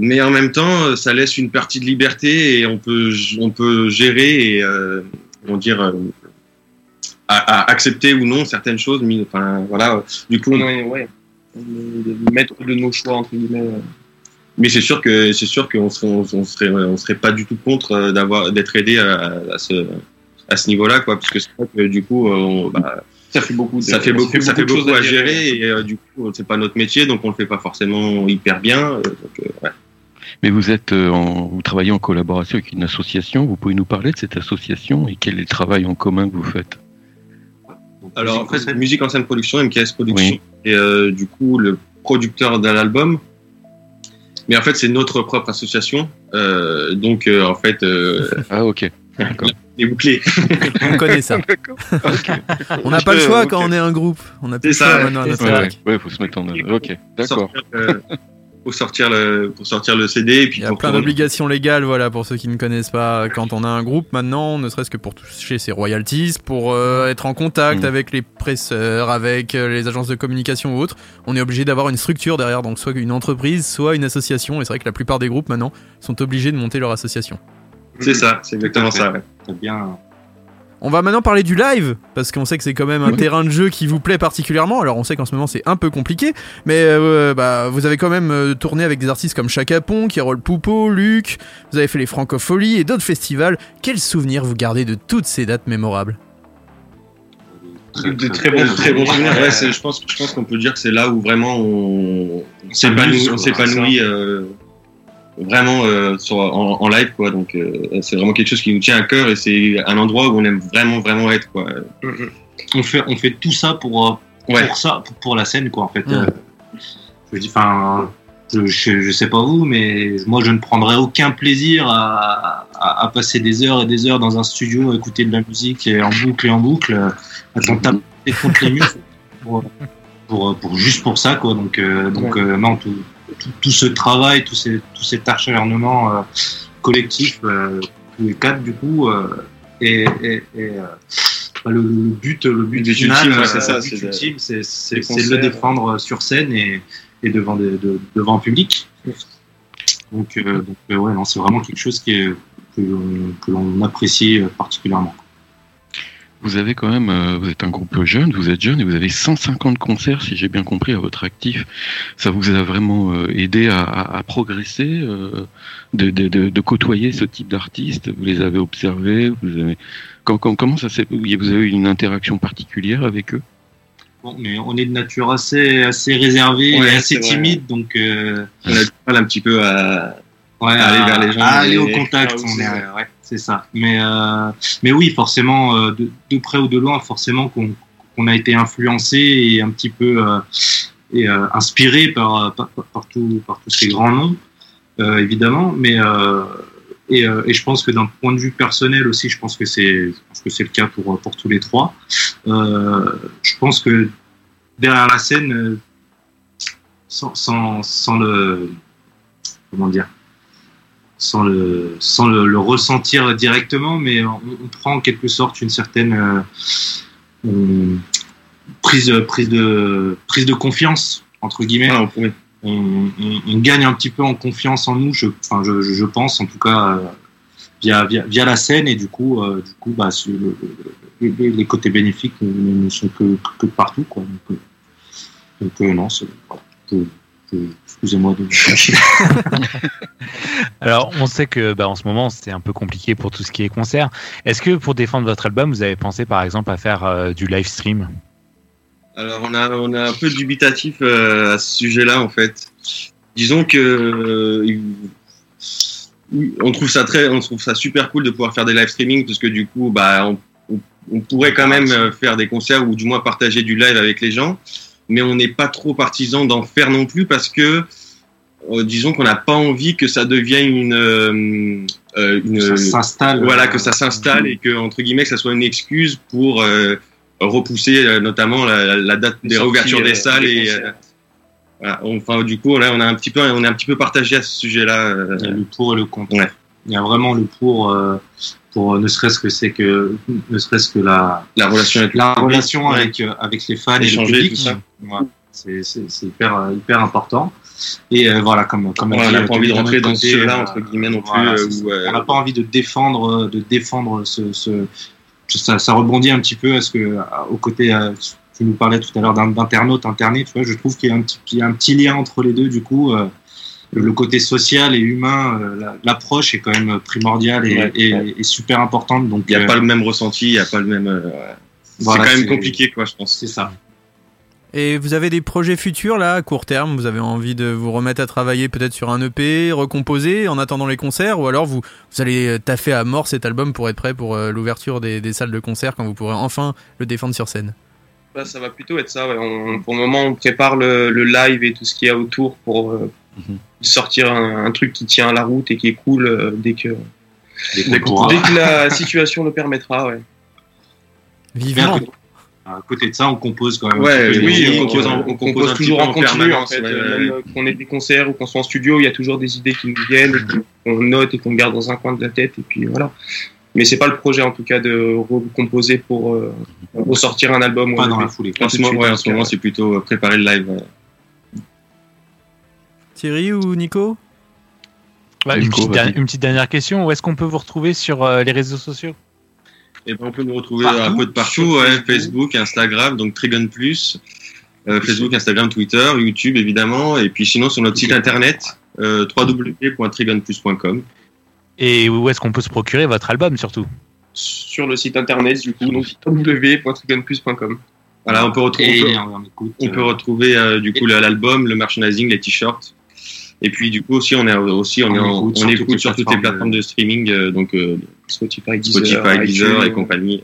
Mais en même temps, ça laisse une partie de liberté et on peut on peut gérer et euh, on dire euh, à, à accepter ou non certaines choses. Mais enfin voilà, du coup, on- Ouais, ouais. Le maître de nos choix, entre guillemets. mais c'est sûr que c'est sûr qu'on serait on, serait on serait pas du tout contre euh, d'avoir d'être aidé à, à ce à ce niveau-là quoi, parce que c'est vrai que du coup, euh, on, bah, Ça fait beaucoup. de- ça fait beaucoup, ça fait beaucoup à gérer et euh, du coup, c'est pas notre métier, donc on le fait pas forcément hyper bien. euh, donc, euh, ouais. Mais vous êtes, en, vous travaillez en collaboration avec une association. Vous pouvez nous parler de cette association et quel est le travail en commun que vous faites? Alors, en fait, musique en scène production, MKS Production, et euh, du coup, le producteur de l'album. Mais en fait, c'est notre propre association. Euh, donc, euh, en fait. euh, (laughs) ah, ok. Les (laughs) bouclés. (laughs) On connaît ça. On n'a pas le choix quand on est un groupe. On a plus C'est le choix ça, maintenant. c'est ça. époque. Ouais, faut se mettre en œuvre. Ok, d'accord. Sortir, pour sortir le pour sortir le CD et puis Il y a plein d'obligations légales, voilà, pour ceux qui ne connaissent pas. Quand on a un groupe maintenant, ne serait-ce que pour toucher ses royalties, pour euh, être en contact Mm. avec les presseurs, avec euh, les agences de communication ou autres, on est obligé d'avoir une structure derrière, donc soit une entreprise, soit une association. Et c'est vrai que la plupart des groupes maintenant sont obligés de monter leur association. C'est ça, c'est exactement ça. ouais. Bien. On va maintenant parler du live, parce qu'on sait que c'est quand même un terrain de jeu qui vous plaît particulièrement. Alors on sait qu'en ce moment c'est un peu compliqué, mais euh, bah, vous avez quand même euh, tourné avec des artistes comme Chaka Pong, Carole Poupeau, Luc, vous avez fait les Francopholies et d'autres festivals. Quels souvenirs vous gardez de toutes ces dates mémorables? De très bons, Très bon souvenir. Ouais, c'est- je pense, je pense qu'on peut dire que c'est là où vraiment on, s'épanouit, on quoi, s'épanouit euh, vraiment euh, sur, en, en live, quoi. Donc, euh, c'est vraiment quelque chose qui nous tient à cœur et c'est un endroit où on aime vraiment, vraiment être, quoi. On fait, on fait tout ça pour, euh, Ouais. pour ça, pour, la scène, quoi, en fait. Mm. Je dis, enfin, je, je, je sais pas vous, mais moi, je ne prendrais aucun plaisir à, à, à passer des heures et des heures dans un studio à écouter de la musique et en boucle et en boucle, à t'en taper contre les murs pour, pour, pour- juste pour ça, quoi. Donc, euh, donc euh, non, tout, tout, tout ce travail, tout, ces, tout cet acharnement euh, collectif, euh, tous les quatre, du coup, euh, et, et, et, euh, bah, le, le but, le but Le final, c'est de- le défendre sur scène et, et devant, des, de- devant un public. Donc, euh, donc euh, ouais, non, c'est vraiment quelque chose qui est, que l'on- que l'on apprécie particulièrement. Vous avez quand même, euh, vous êtes un groupe jeune, vous êtes jeune et vous avez 150 concerts, si j'ai bien compris, à votre actif. Ça vous a vraiment euh, aidé à, à- à progresser, euh, de, de, de, de côtoyer ce type d'artistes? Vous les avez observés, vous avez comment, ça s'est, vous avez eu une interaction particulière avec eux? Bon, mais on est de nature assez, assez réservée Ouais, et assez vrai. timide, donc euh, On a du mal un petit peu à, ouais, aller vers les gens, à aller au contact. Ah, on est, ouais. C'est ça. Mais, euh, mais oui, forcément, euh, de, près ou de loin, forcément qu'on a été influencé et un petit peu euh, et, inspiré par, par, par, tous ces grands noms, évidemment. Mais et, je pense que d'un point de vue personnel aussi, je pense que c'est, le cas pour pour tous les trois. Je pense que derrière la scène, sans, sans, sans le comment dire, sans le sans le, le ressentir directement, mais on, on prend en quelque sorte une certaine euh, prise prise de prise de confiance entre guillemets. Ah, on pourrait- On, on- on gagne un petit peu en confiance en nous, je, enfin, je, je- pense en tout cas euh, via, via, via la scène et du coup, euh, du coup bah, le- les, les côtés bénéfiques ne, sont que, que partout. Quoi. Donc, donc non, c'est- voilà. Excusez-moi de (laughs) Alors, on sait que bah, en ce moment, c'est un peu compliqué pour tout ce qui est concert. Est-ce que pour défendre votre album, vous avez pensé par exemple à faire euh, du live stream? Alors on a on a un peu dubitatif euh, à ce sujet-là en fait. Disons que euh, on trouve ça très on trouve ça super cool de pouvoir faire des live streaming parce que du coup bah on, on- on pourrait quand même faire des concerts ou du moins partager du live avec les gens, mais on n'est pas trop partisan d'en faire non plus parce que euh, disons qu'on n'a pas envie que ça devienne une euh, euh, une ça s'installe. voilà que ça s'installe et que entre guillemets que ça soit une excuse pour euh, repousser notamment la, date des sorties, réouvertures des salles et voilà. enfin du coup là on a un petit peu on est un petit peu partagé à ce sujet-là euh, Il y a le pour et le contre. Ouais. Il y a vraiment le pour, pour euh, ne serait-ce que c'est que ne serait-ce que la, la relation avec la relation avec euh, avec les fans Échanger, et le public. Ouais. C'est hyper euh, hyper important. Et euh, voilà comme comme on n'a pas envie de rentrer dans ceux-là euh, entre guillemets non plus voilà, où, euh, on n'a pas envie de défendre de défendre ce, ce ça, ça rebondit un petit peu à ce que au côté euh, tu nous parlais tout à l'heure d'internaute internet tu vois je trouve qu'il y a un petit il y a un petit lien entre les deux du coup euh, le, côté social et humain euh, la- l'approche est quand même primordiale et, Ouais, et- ouais. et super importante donc il n'y a euh, pas le même ressenti il n'y a pas le même euh. Voilà, c'est quand même compliqué, quoi, je pense. C'est ça. Et vous avez des projets futurs là, à court terme? Vous avez envie de vous remettre à travailler peut-être sur un EP, recomposer en attendant les concerts? Ou alors vous, vous allez taffer à mort cet album pour être prêt pour euh, l'ouverture des, des salles de concert quand vous pourrez enfin le défendre sur scène? Bah, ça va plutôt être ça. ouais. On- pour le moment, on prépare le, le live et tout ce qu'il y a autour pour sortir un, un truc qui tient la route et qui est cool euh, dès que Dès que la situation le permettra. Ouais. Mais à côté, à côté de ça, on compose quand même. Ouais, oui, on compose euh, on compose un petit toujours peu en en continu en fait. ouais, Euh, ouais. Qu'on ait des concerts ou qu'on soit en studio, il y a toujours des idées qui nous viennent, et qu'on note et qu'on garde dans un coin de la tête et puis voilà. Mais c'est pas le projet en tout cas de recomposer pour euh, ressortir un album. ou Pas dans la foulée. En ce moment, c'est plutôt préparer le live. Thierry ou Nico une, petite une dernière question. Où est-ce qu'on peut vous retrouver sur euh, les réseaux sociaux Et ben, on peut nous retrouver Partout, un peu de partout, ouais, Facebook. Facebook, Instagram, donc Trigon Plus, euh, Facebook, Instagram, Twitter, YouTube évidemment, et puis sinon sur notre site internet euh, www.trigonplus.com. Et où est-ce qu'on peut se procurer votre album surtout Sur le site internet du coup, donc www.trigonplus.com. Voilà, on peut retrouver, Et on peut, on euh, retrouver euh, du coup l'album, le merchandising, les t-shirts. Et puis du coup aussi on est aussi on, On est en- écoute on sur écoute toutes les sur toutes les plateformes de streaming, euh, donc euh, Spotify, Deezer, Spotify, Deezer et compagnie.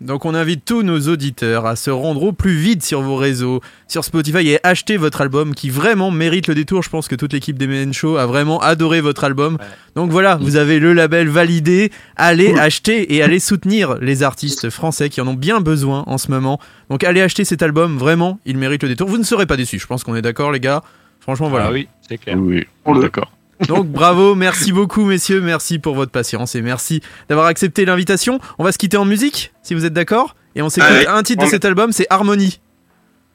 Donc on invite tous nos auditeurs à se rendre au plus vite sur vos réseaux, sur Spotify et acheter votre album qui vraiment mérite le détour. Je pense que toute l'équipe des Men Show a vraiment adoré votre album. Donc voilà, vous avez le label validé. Allez acheter et allez soutenir les artistes français qui en ont bien besoin en ce moment. Donc allez acheter cet album, vraiment, il mérite le détour. Vous ne serez pas déçus, je pense qu'on est d'accord les gars. Franchement voilà. Ah oui, c'est clair. Oui, le- d'accord. Donc bravo, merci beaucoup messieurs, merci pour votre patience et merci d'avoir accepté l'invitation. On va se quitter en musique, si vous êtes d'accord. Et on s'écoute un titre de cet album, c'est Harmonie.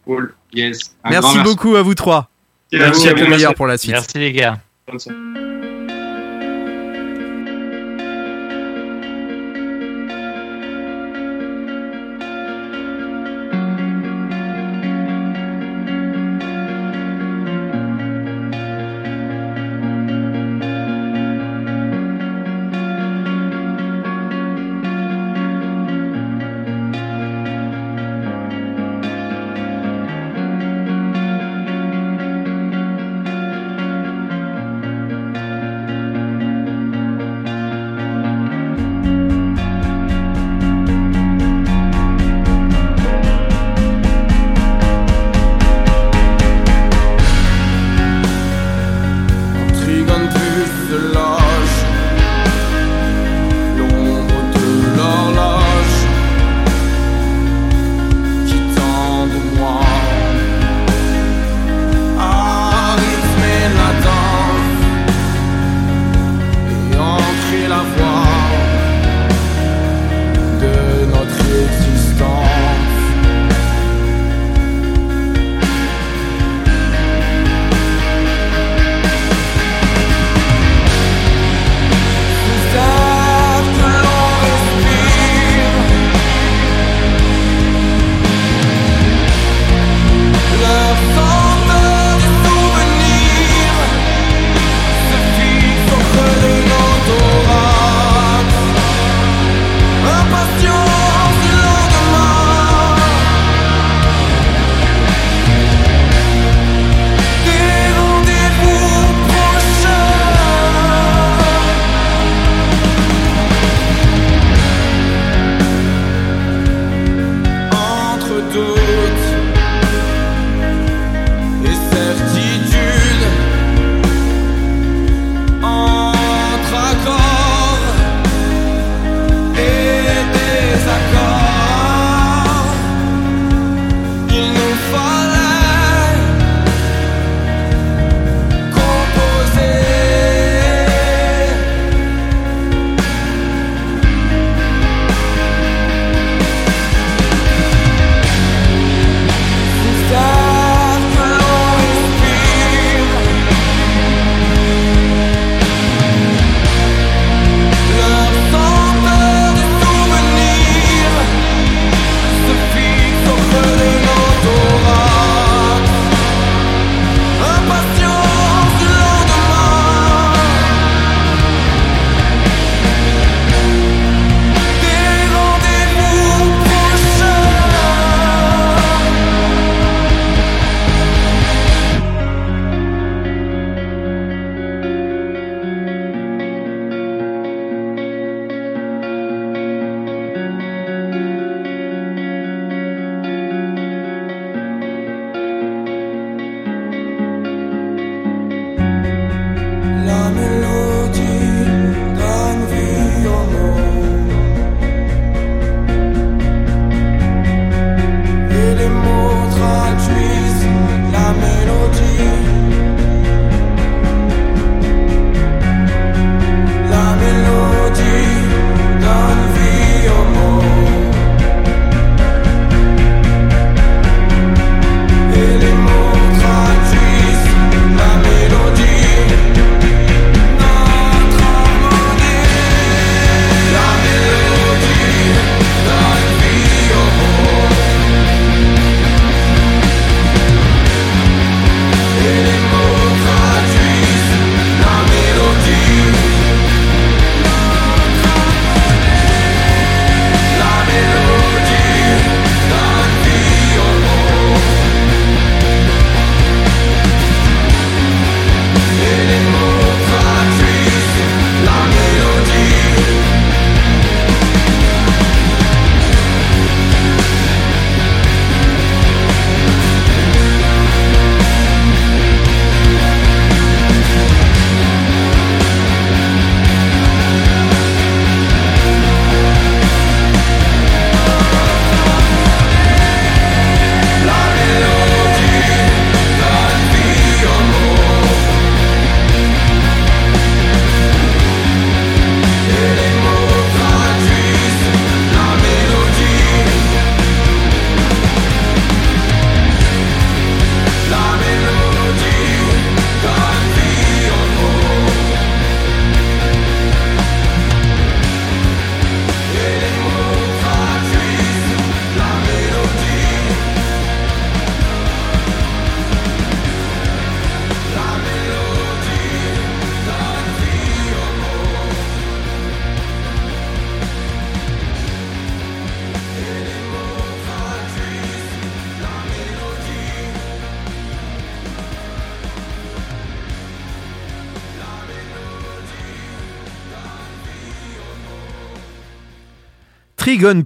Cool. Yes. Un Merci, grand beaucoup à vous trois. Merci à le vous, meilleur merci. pour la suite. Merci les gars. Bonne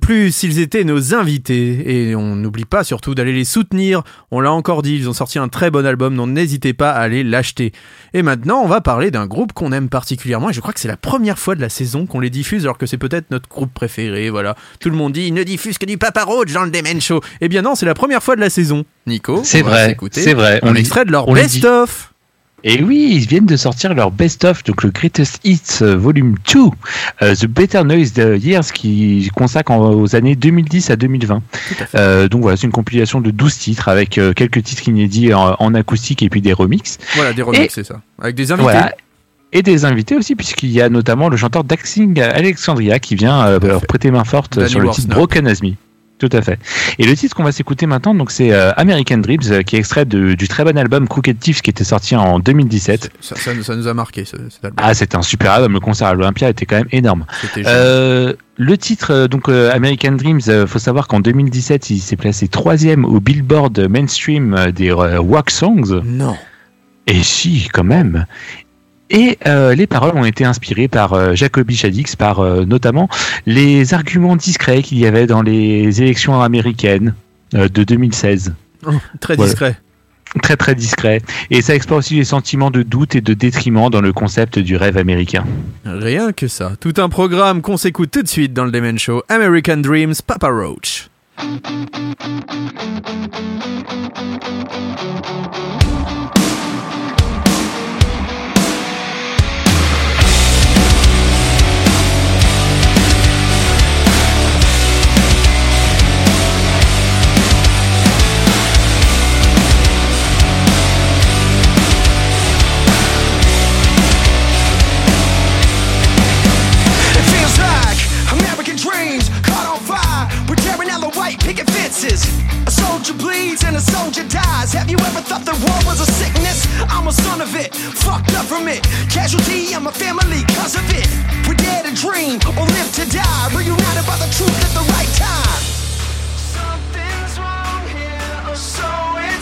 Plus, ils étaient nos invités et on n'oublie pas surtout d'aller les soutenir. On l'a encore dit, ils ont sorti un très bon album, donc n'hésitez pas à aller l'acheter. Et maintenant, on va parler d'un groupe qu'on aime particulièrement et je crois que c'est la première fois de la saison qu'on les diffuse alors que c'est peut-être notre groupe préféré, voilà. Tout le monde dit, ne diffuse que du Papa Roach dans le Demen Show. Eh bien non, c'est la première fois de la saison. Nico, C'est vrai, c'est vrai. On extrait de leur best-of. Et oui, ils viennent de sortir leur best-of, donc le Greatest Hits euh, Volume 2, euh, The Better Noise the Years, qui consacre aux années 2010 à 2020. Euh, donc voilà, c'est une compilation de 12 titres avec quelques titres inédits en, en acoustique et puis des remixes. Voilà, des remixes, c'est ça. Avec des invités. Voilà. Et des invités aussi, puisqu'il y a notamment le chanteur Daxing Alexandria qui vient leur prêter main forte Danny sur le titre. Broken As Me. Tout à fait. Et le titre qu'on va s'écouter maintenant, donc c'est euh, American Dreams, euh, qui est extrait de- du très bon album Crooked Thieves qui était sorti en 2017. Ça, ça nous- ça nous a marqué, ce- cet album. Ah, c'était un super album. Le concert à l'Olympia était quand même énorme. Euh, le titre, donc American Dreams, faut savoir qu'en 2017, il s'est placé troisième au Billboard mainstream des rock songs. Non. Et si, quand même. Et euh, les paroles ont été inspirées par euh, Jacoby Shaddix, par euh, notamment les arguments discrets qu'il y avait dans les élections américaines euh, de 2016. Oh, très Voilà. discret. Très très discret. Et ça explore aussi les sentiments de doute et de détriment dans le concept du rêve américain. Rien que ça. Tout un programme qu'on s'écoute tout de suite dans le Demen Show. American Dreams, Papa Roach. Soldier bleeds and a soldier dies. Have you ever thought that war was a sickness? I'm a son of it, fucked up from it. Casualty in my family cause of it. We dare to dream or live to die. Reunited by the truth at the right time. Something's wrong here, or so it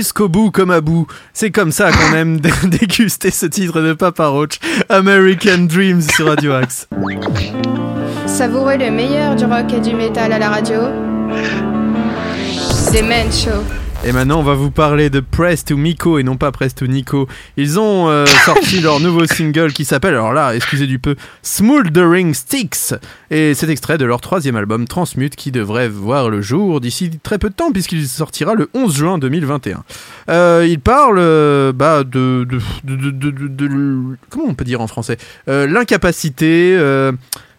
Jusqu'au bout comme à bout. C'est comme ça qu'on aime dé- (laughs) déguster ce titre de Papa Roach. American Dreams sur Radio Axe. Savourez le meilleur du rock et du métal à la radio. C'est Men Show. Et maintenant, on va vous parler de Press to Miko et non pas Press to Nico. Ils ont euh, (laughs) sorti leur nouveau single qui s'appelle, alors là, excusez du peu, Smoldering Sticks. Et c'est extrait de leur troisième album Transmute qui devrait voir le jour d'ici très peu de temps puisqu'il sortira le 11 juin 2021. Euh, ils parlent euh, bah, de, de, de, de- de- de- Comment on peut dire en français Euh, L'incapacité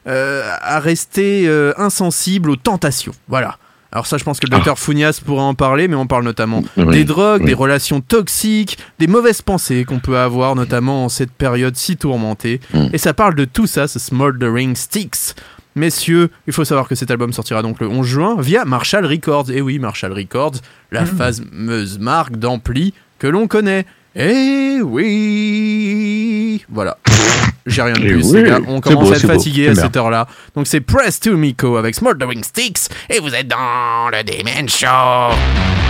à rester insensible aux tentations. Voilà. Alors ça, je pense que le docteur Founias pourra en parler, mais on parle notamment Oui, des drogues, oui. des relations toxiques, des mauvaises pensées qu'on peut avoir, notamment en cette période si tourmentée. Mm. Et ça parle de tout ça, ce Smoldering Sticks. Messieurs, il faut savoir que cet album sortira donc le 11 juin via Marshall Records. Et oui, Marshall Records, la fameuse marque d'ampli que l'on connaît. Eh oui Voilà. J'ai rien de Eh plus, oui, les gars. On commence beau, à être fatigué à cette heure-là. Donc c'est Press to Miko avec Smoldering Sticks. Et vous êtes dans le Demon Show.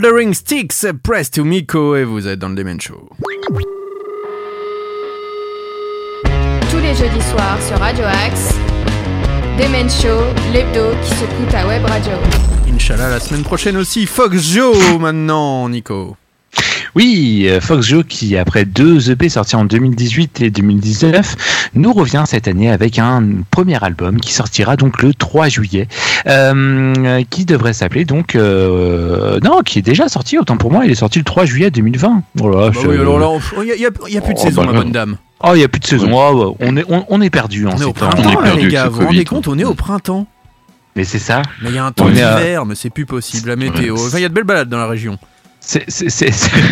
Smoldering Sticks, Press to Miko, et vous êtes dans le Demon Show. Tous les jeudis soirs sur Radio Axe, Demen Show, l'hebdo qui secoue ta web radio. Inch'Allah, la semaine prochaine aussi, Fox Joe maintenant, Nico. Oui, euh, Fox Joe qui, après deux EP sortis en 2018 et 2019, nous revient cette année avec un premier album qui sortira donc le 3 juillet, euh, qui devrait s'appeler donc... euh, non, qui est déjà sorti, autant pour moi, il est sorti le 3 juillet 2020. Voilà, Bah je- oui, alors là, il n'y a, y a- y a plus de Oh, saison, bah là. bonne dame. Oh, il n'y a plus de saison. Oh, on, est, on, on est perdu en On est ces au temps. printemps, là, les gars. Vous vous rendez compte, on est au printemps. Mais c'est ça. Mais il y a un temps On est à- d'hiver, mais c'est plus possible. La météo. Enfin, il y a de belles balades dans la région. (laughs) C'est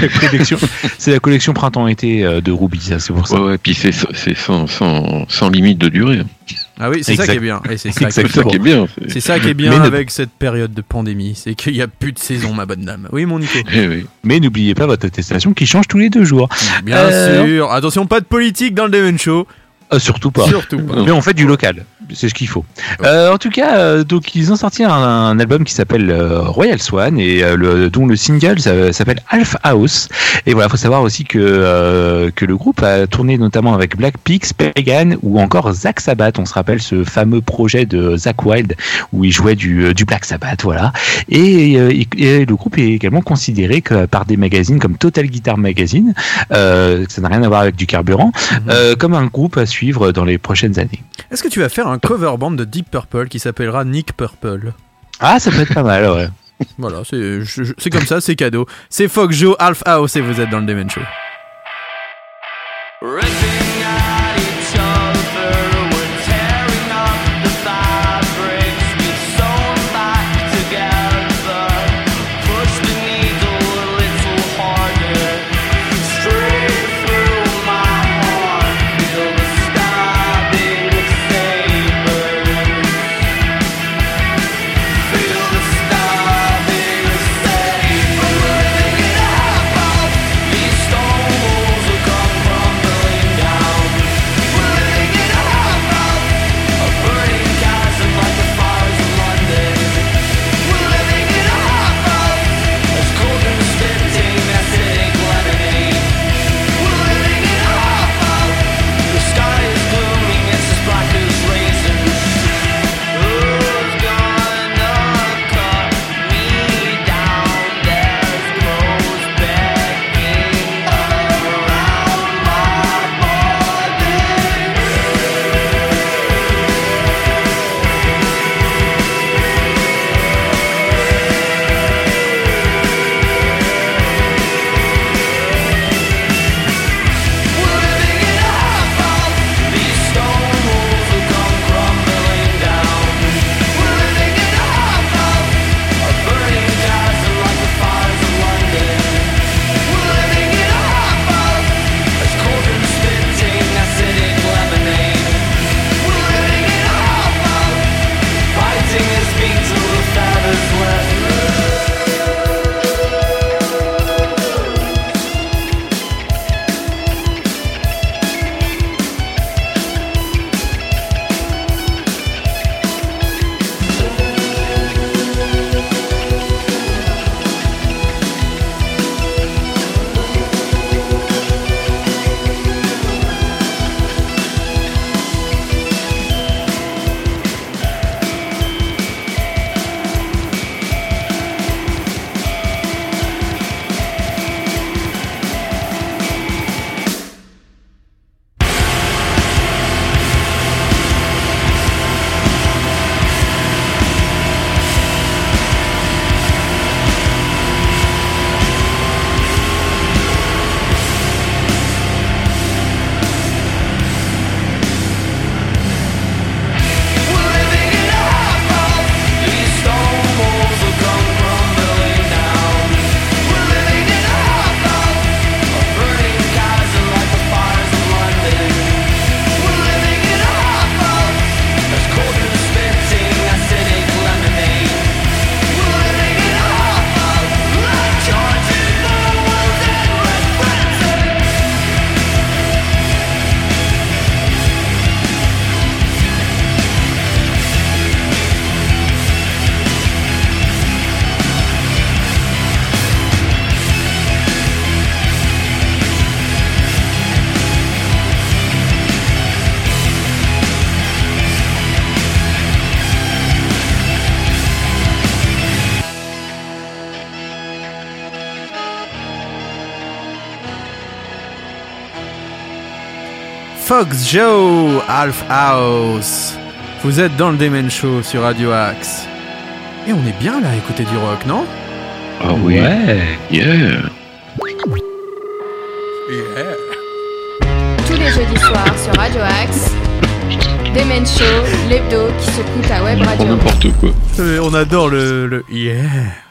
la collection, c'est la collection printemps-été euh, de Ruby, ça, c'est pour ça. Ouais, ouais, puis c'est c'est sans, sans, sans limite de durée. Ah oui, c'est ça qui est bien. Et c'est ça, qui est bien. c'est- ça qui est bien Mais avec cette période de pandémie, c'est qu'il n'y a plus de saison, ma bonne dame. Oui, mon Nico. Eh oui. Mais n'oubliez pas votre attestation qui change tous les deux jours. Bien Euh, sûr. Attention, pas de politique dans le Devon Show. Euh, surtout pas. Surtout pas. Mais on fait du local, c'est ce qu'il faut. Euh, en tout cas, euh, donc ils ont sorti un, un album qui s'appelle euh, Royal Swan et le, dont le single s'appelle Half House. Et voilà, faut savoir aussi que que le groupe a tourné notamment avec Black Peaks, Pagan ou encore Zack Sabbath. On se rappelle ce fameux projet de Zack Wild où il jouait du, du Black Sabbath, voilà. Et, et- et le groupe est également considéré que par des magazines comme Total Guitar Magazine, euh, ça n'a rien à voir avec du carburant, euh, comme un groupe à suivre dans les prochaines années. Est-ce que tu vas faire un cover band de Deep Purple qui s'appellera Nick Purple Ah, ça peut être pas mal, ouais. (laughs) Voilà, c'est comme ça, c'est cadeau. C'est Fox Joe, Half House et vous êtes dans le Demon Show. Fox Joe, Half House. Vous êtes dans le Demen Show sur Radio Axe. Et on est bien là à écouter du rock, non? Ah oui. Ouais. Yeah. Tous les jeudis soirs sur Radio Axe. Demen Show, l'hebdo qui se coûte à Web Radio. n'importe quoi. Euh, On adore le, le yeah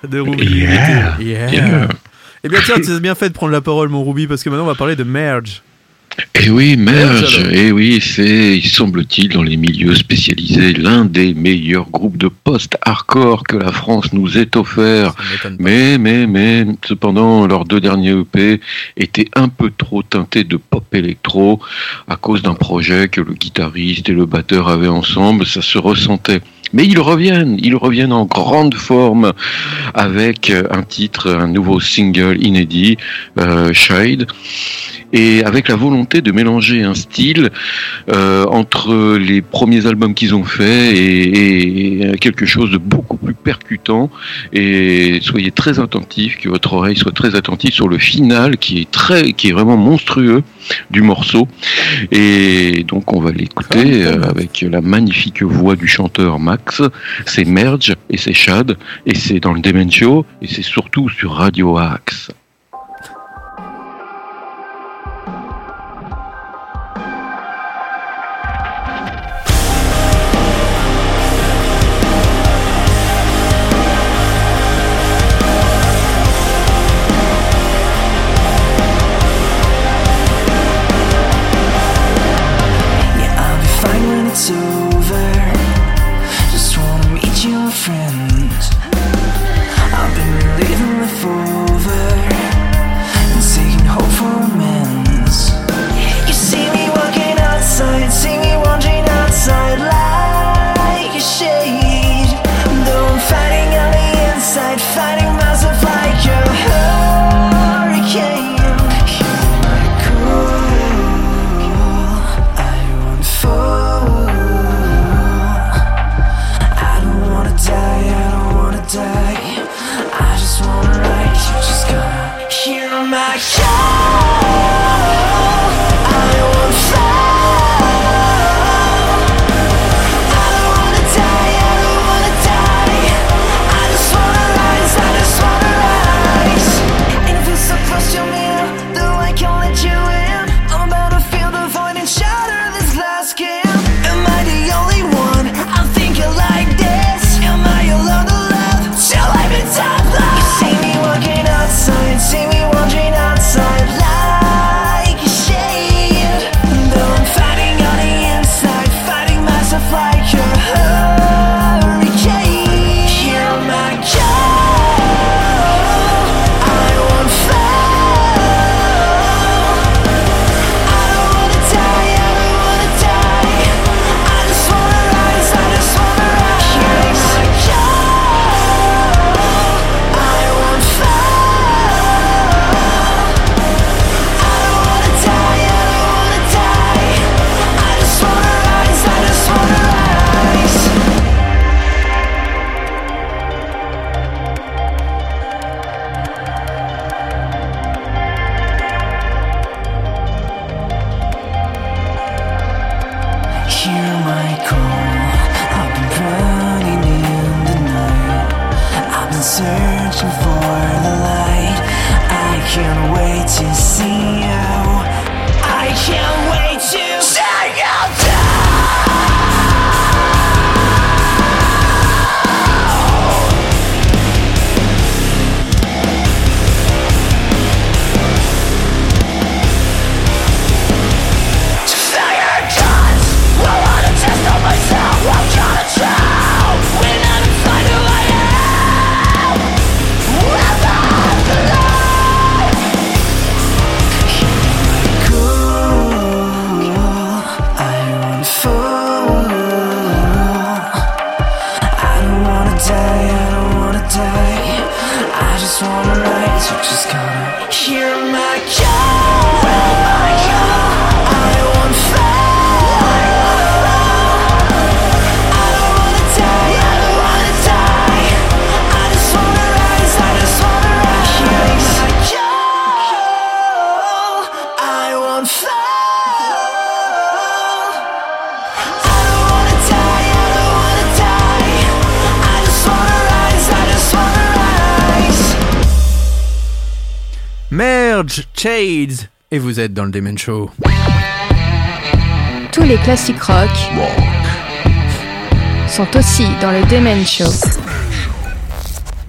de Ruby. Yeah. Yeah. Yeah. Eh bien tiens, tu as bien fait de prendre la parole mon Ruby parce que maintenant on va parler de Merge. Eh oui, Merge, alors. eh oui, c'est, il semble-t-il, dans les milieux spécialisés, l'un des meilleurs groupes de post-hardcore que la France nous ait offert. Mais, mais, mais, cependant, leurs deux derniers EP étaient un peu trop teintés de pop électro à cause d'un projet que le guitariste et le batteur avaient ensemble, ça se ressentait. Mais ils reviennent, ils reviennent en grande forme avec euh, un titre, un nouveau single inédit, euh, Shade, et avec la volonté de mélanger un style euh, entre les premiers albums qu'ils ont fait et, et quelque chose de beaucoup plus percutant. Et soyez très attentifs, que votre oreille soit très attentive sur le final qui est très, qui est vraiment monstrueux du morceau. Et donc on va l'écouter euh, avec la magnifique voix du chanteur Max. C'est Merge et c'est Shad et c'est dans le Dementio et c'est surtout sur Radio Axe. Dans le Demen Show. Tous les classiques rock sont aussi dans le Demen Show.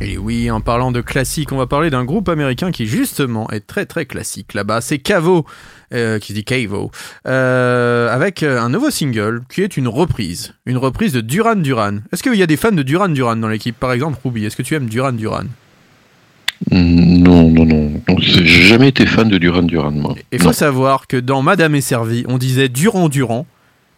Et oui, en parlant de classique, on va parler d'un groupe américain qui justement est très très classique là-bas. C'est Cavo, euh, qui se dit Cavo, euh, avec euh, un nouveau single qui est une reprise, une reprise de Duran Duran. Est-ce qu'il y a des fans de Duran Duran dans l'équipe, par exemple, Ruby? Est-ce que tu aimes Duran Duran? Mm, Non, non, non. J'ai jamais été fan de Duran Duran, moi. Il faut Non. savoir que dans Madame est servie, on disait Durand Durand.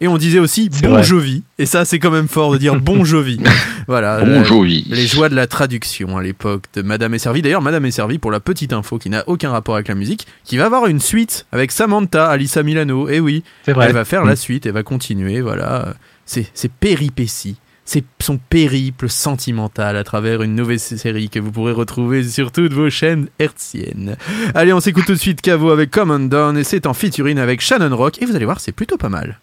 Et on disait aussi Bon vrai. Jovi. Et ça, c'est quand même fort de dire Bon Jovi. (laughs) voilà. Bon euh, Jovi. Les joies de la traduction à l'époque de Madame est servie. D'ailleurs, Madame est servie, pour la petite info qui n'a aucun rapport avec la musique, qui va avoir une suite avec Samantha, Alissa Milano. Et oui, vrai. elle va faire Mm. la suite, elle va continuer. Voilà. C'est c'est péripéties. C'est son périple sentimental à travers une nouvelle série que vous pourrez retrouver sur toutes vos chaînes hertziennes. Allez, on s'écoute tout de suite Cavo avec Come On Down et c'est en featuring avec Shannon Rock et vous allez voir, c'est plutôt pas mal.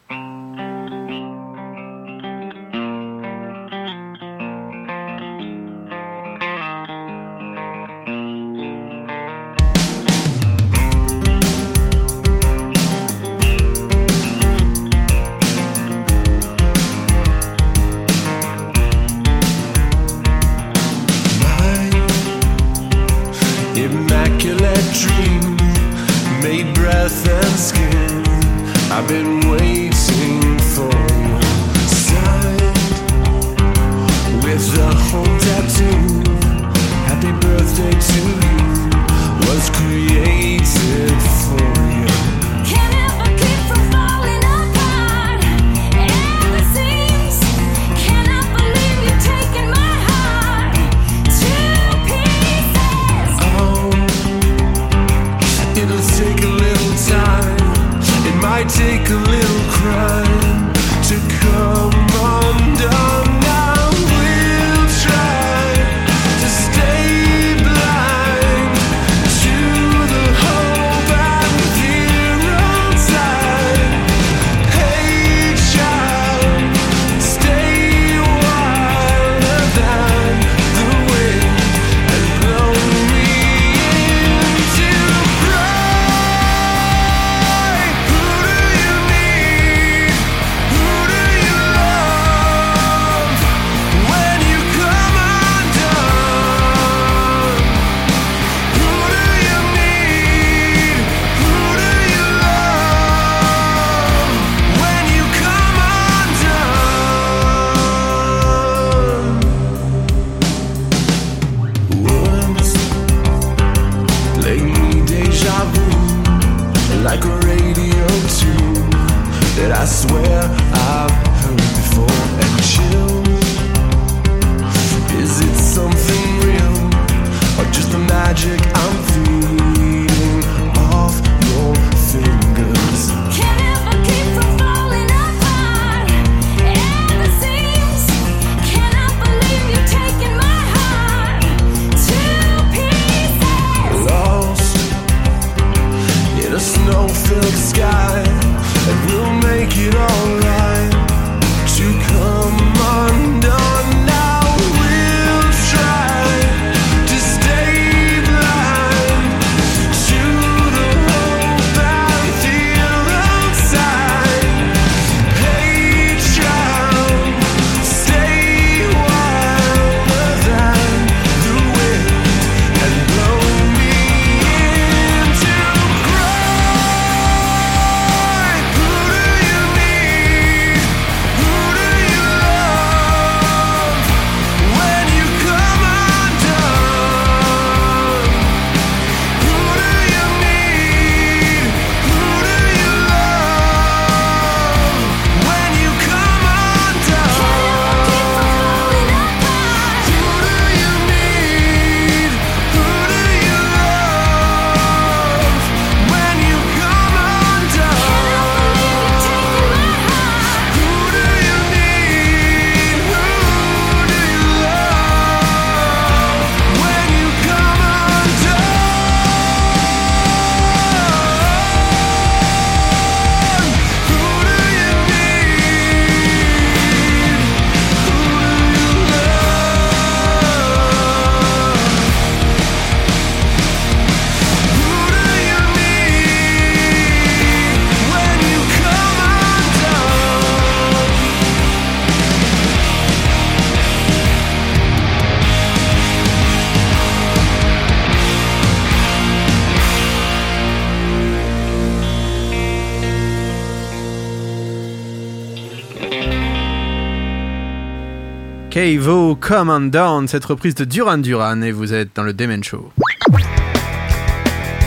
Kevo Come on Down, cette reprise de Duran Duran, et vous êtes dans le Demen Show.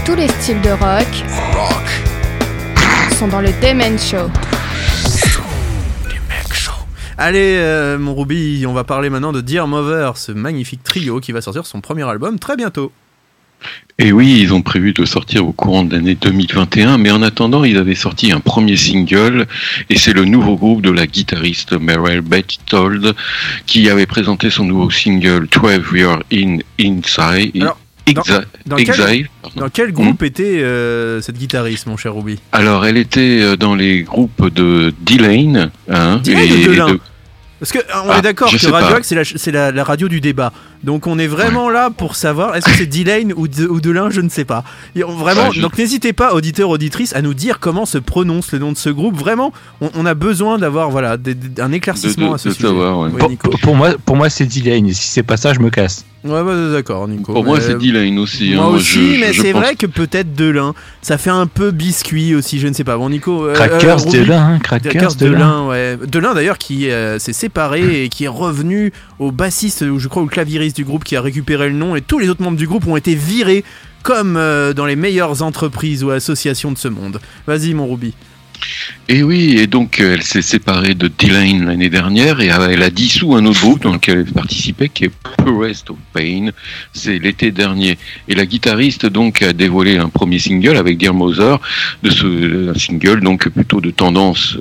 Tous les styles de rock sont dans le Demen Show. Allez, euh, mon Ruby, on va parler maintenant de Dear Mother, ce magnifique trio qui va sortir son premier album très bientôt. Et oui, ils ont prévu de sortir au courant de l'année 2021, mais en attendant, ils avaient sorti un premier single, et c'est le nouveau groupe de la guitariste Meryl Bettold qui avait présenté son nouveau single 12 Year in Inside. Alors, Exa- dans quel- Exile. Dans quel groupe était euh, cette guitariste, mon cher Ruby? Alors, elle était euh, dans les groupes de D-Lane, hein, Dylan et ou Delin de- Parce que euh, on Ah, est d'accord que Radio c'est la, c'est la, la radio du débat. Donc on est vraiment là pour savoir est-ce que c'est Dylan ou, de, ou Delin, je ne sais pas. Et on- vraiment, Ouais, je- donc n'hésitez pas, auditeurs, auditrices, à nous dire comment se prononce le nom de ce groupe. Vraiment, on, on a besoin d'avoir voilà des- des- un éclaircissement De- de- à ce de sujet. savoir, ouais. Oui, Pour, Nico. pour- pour moi, pour moi c'est Dylan. Et si c'est pas ça, je me casse. Ouais, bah, d'accord, Nico. Pour moi, Mais- c'est D-Lane aussi. Moi hein, aussi, je- mais c'est pense- vrai que peut-être Delin. Ça fait un peu biscuit aussi, je ne sais pas. Bon, Nico. euh, Crackers euh, Delin, hein, Crackers Crackers Delin. Delin, ouais. Delin d'ailleurs qui euh, s'est séparé et qui est revenu au bassiste, ou je crois au clavieriste du groupe qui a récupéré le nom et tous les autres membres du groupe ont été virés comme euh, dans les meilleures entreprises ou associations de ce monde. Vas-y mon Ruby. Et oui, et donc euh, elle s'est séparée de D-Lane l'année dernière et euh, elle a dissous un autre groupe dans lequel elle participait qui est Purest of Pain. C'est l'été dernier. Et la guitariste donc a dévoilé un premier single avec Dear Mother, de ce un single donc plutôt de tendance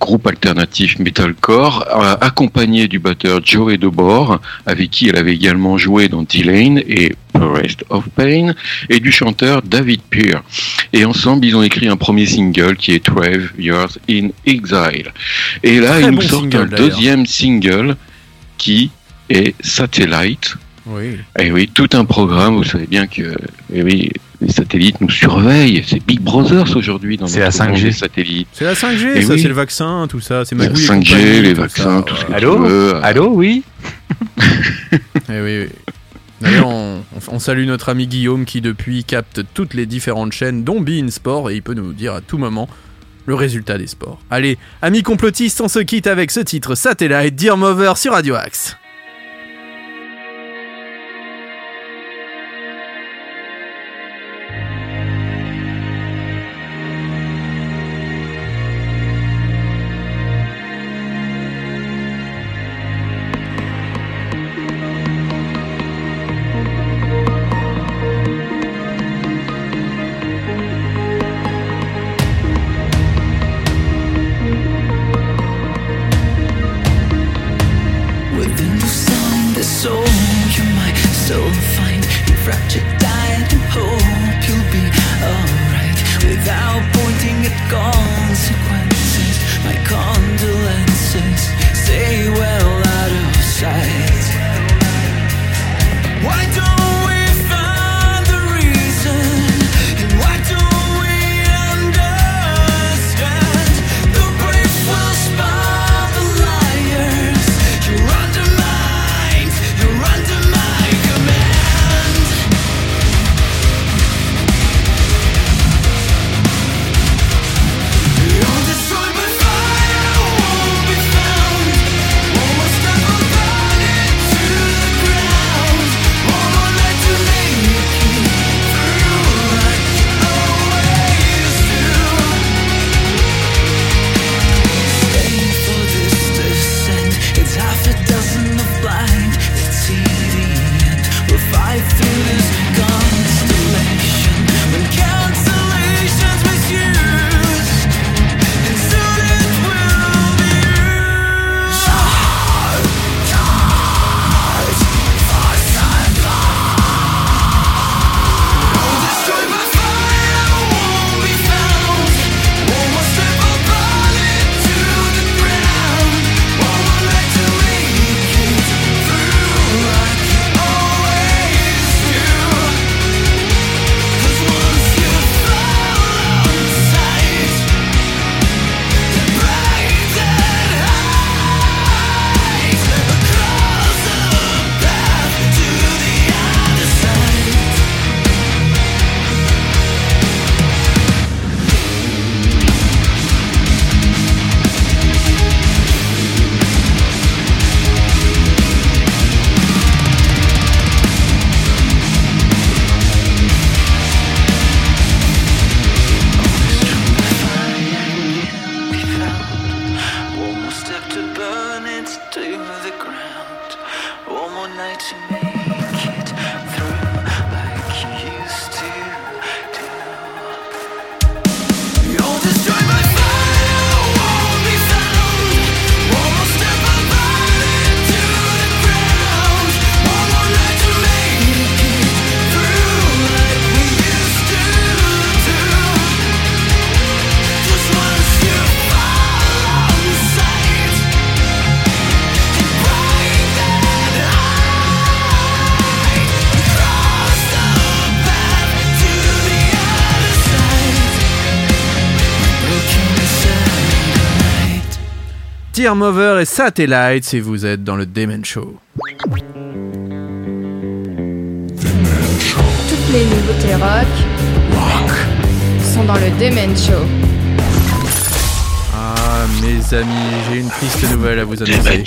groupe alternatif metalcore, accompagné du batteur Joey DeBor, avec qui elle avait également joué dans D-Lane et Purest of Pain, et du chanteur David Peer. Et ensemble, ils ont écrit un premier single qui est 12 Years in Exile. Et là, Très ils nous sortent single, un deuxième single qui est Satellite. Oui. Et oui, tout un programme, vous savez bien que eh oui, les satellites nous surveillent. C'est Big Brothers aujourd'hui dans C'est la notre monde 5G. des satellites. C'est la 5G, Et ça oui. c'est le vaccin, tout ça, c'est La Magouille et 5G, compagnie, les tout vaccins, ça, tout ce que ouais. tu Allô veux. Allô, oui (laughs) Eh oui, oui. D'ailleurs, on, salue notre ami Guillaume qui depuis capte toutes les différentes chaînes, dont Bein Sport, et il peut nous dire à tout moment le résultat des sports. Allez, amis complotistes, on se quitte avec ce titre Satellite Dear Mover sur Radio Axe. Dear Mother et Satellites et vous êtes dans le Demen Show. Toutes les nouveautés rock, sont dans le Demen Show. Ah, mes amis, j'ai une triste nouvelle à vous annoncer.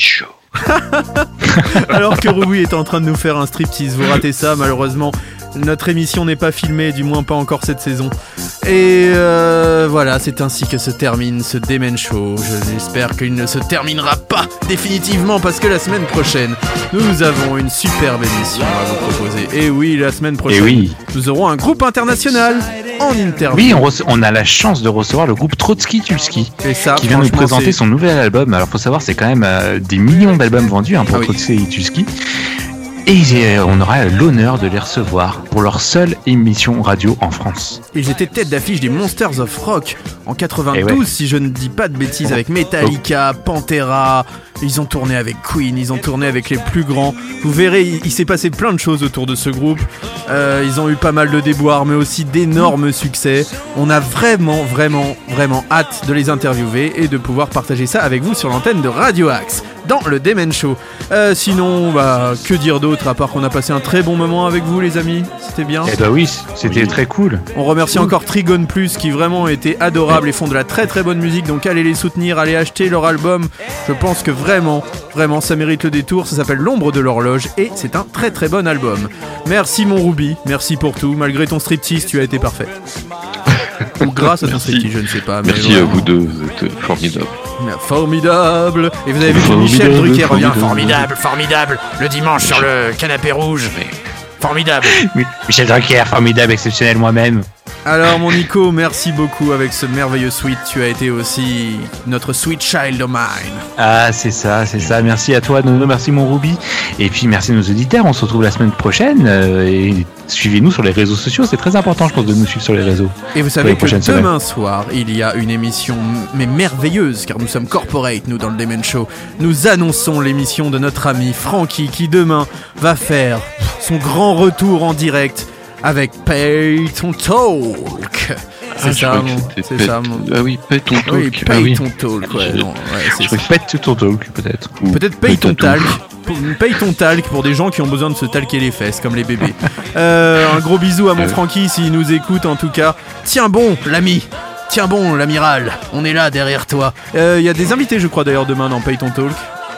(laughs) Alors que Ruby est en train de nous faire un striptease, vous ratez ça, malheureusement. Notre émission n'est pas filmée, du moins pas encore cette saison. Et euh, voilà, c'est ainsi que se termine ce Demen Show. Je- J'espère qu'il ne se terminera pas définitivement parce que la semaine prochaine, nous avons une superbe émission à vous proposer. Et oui, la semaine prochaine, oui. nous aurons un groupe international en interview. Oui, on, a la chance de recevoir le groupe Trotsky Tulski ça, qui vient nous présenter son nouvel album. Alors faut savoir, c'est quand même euh, des millions d'albums vendus hein, pour Ah oui. Trotsky Tulski. Et on aura l'honneur de les recevoir pour leur seule émission radio en France. Ils étaient tête d'affiche des Monsters of Rock en 92, Eh ouais. si je ne dis pas de bêtises, avec Metallica, Pantera. Ils ont tourné avec Queen, ils ont tourné avec les plus grands. Vous verrez, il, il s'est passé plein de choses autour de ce groupe. Euh, ils ont eu pas mal de déboires, mais aussi d'énormes succès. On a vraiment, vraiment, vraiment hâte de les interviewer et de pouvoir partager ça avec vous sur l'antenne de Radio Axe dans le Demen Show. Euh, sinon, bah, que dire d'autre à part qu'on a passé un très bon moment avec vous, les amis. C'était bien. Eh bah oui, c'était très cool. On remercie encore Trigone Plus qui vraiment étaient adorables et font de la très très bonne musique. Donc allez les soutenir, allez acheter leur album. Je pense que vraiment, vraiment ça mérite le détour. Ça s'appelle L'ombre de l'horloge et c'est un très très bon album. Merci mon Ruby, merci pour tout. Malgré ton striptease, tu as été parfait. (laughs) Ou grâce à ton striptease, je ne sais pas. mais Merci à vous deux, vous êtes formidables. Formidable Et vous avez vu que Michel Drucker revient. formidable. Formidable, formidable Le dimanche sur le canapé rouge. Formidable Oui, Michel Drucker, formidable, exceptionnel moi-même. Alors mon Nico, merci beaucoup avec ce merveilleux suite. Tu as été aussi notre sweet child of mine. Ah, c'est ça, c'est ça. Merci à toi, Nono. Merci, mon Ruby. Et puis, merci à nos auditeurs. On se retrouve la semaine prochaine. euh, et suivez-nous sur les réseaux sociaux. C'est très important, je pense, de nous suivre sur les réseaux. Et vous savez que semaines. demain soir, il y a une émission mais merveilleuse, car nous sommes corporate, nous, dans le Demon Show. Nous annonçons l'émission de notre ami Frankie, qui demain va faire son grand retour en direct avec Pay Ton Talk. C'est Ah, je ça, c'est ça, Ah oui, Pay Ton Oui, Talk. Pay Ah oui. Ton Talk, ouais, Je- non, ouais, c'est Je pète ton talk, peut-être. Peut-être paye ton talc. Pour- Paye ton talc pour des gens qui ont besoin de se talquer les fesses, comme les bébés. (laughs) Euh, un gros bisou à mon Euh. Francky s'il nous écoute en tout cas. Tiens bon, l'ami. Tiens bon, l'amiral. On est là derrière toi. Il y a des invités, je crois, d'ailleurs, demain dans Paye ton talk.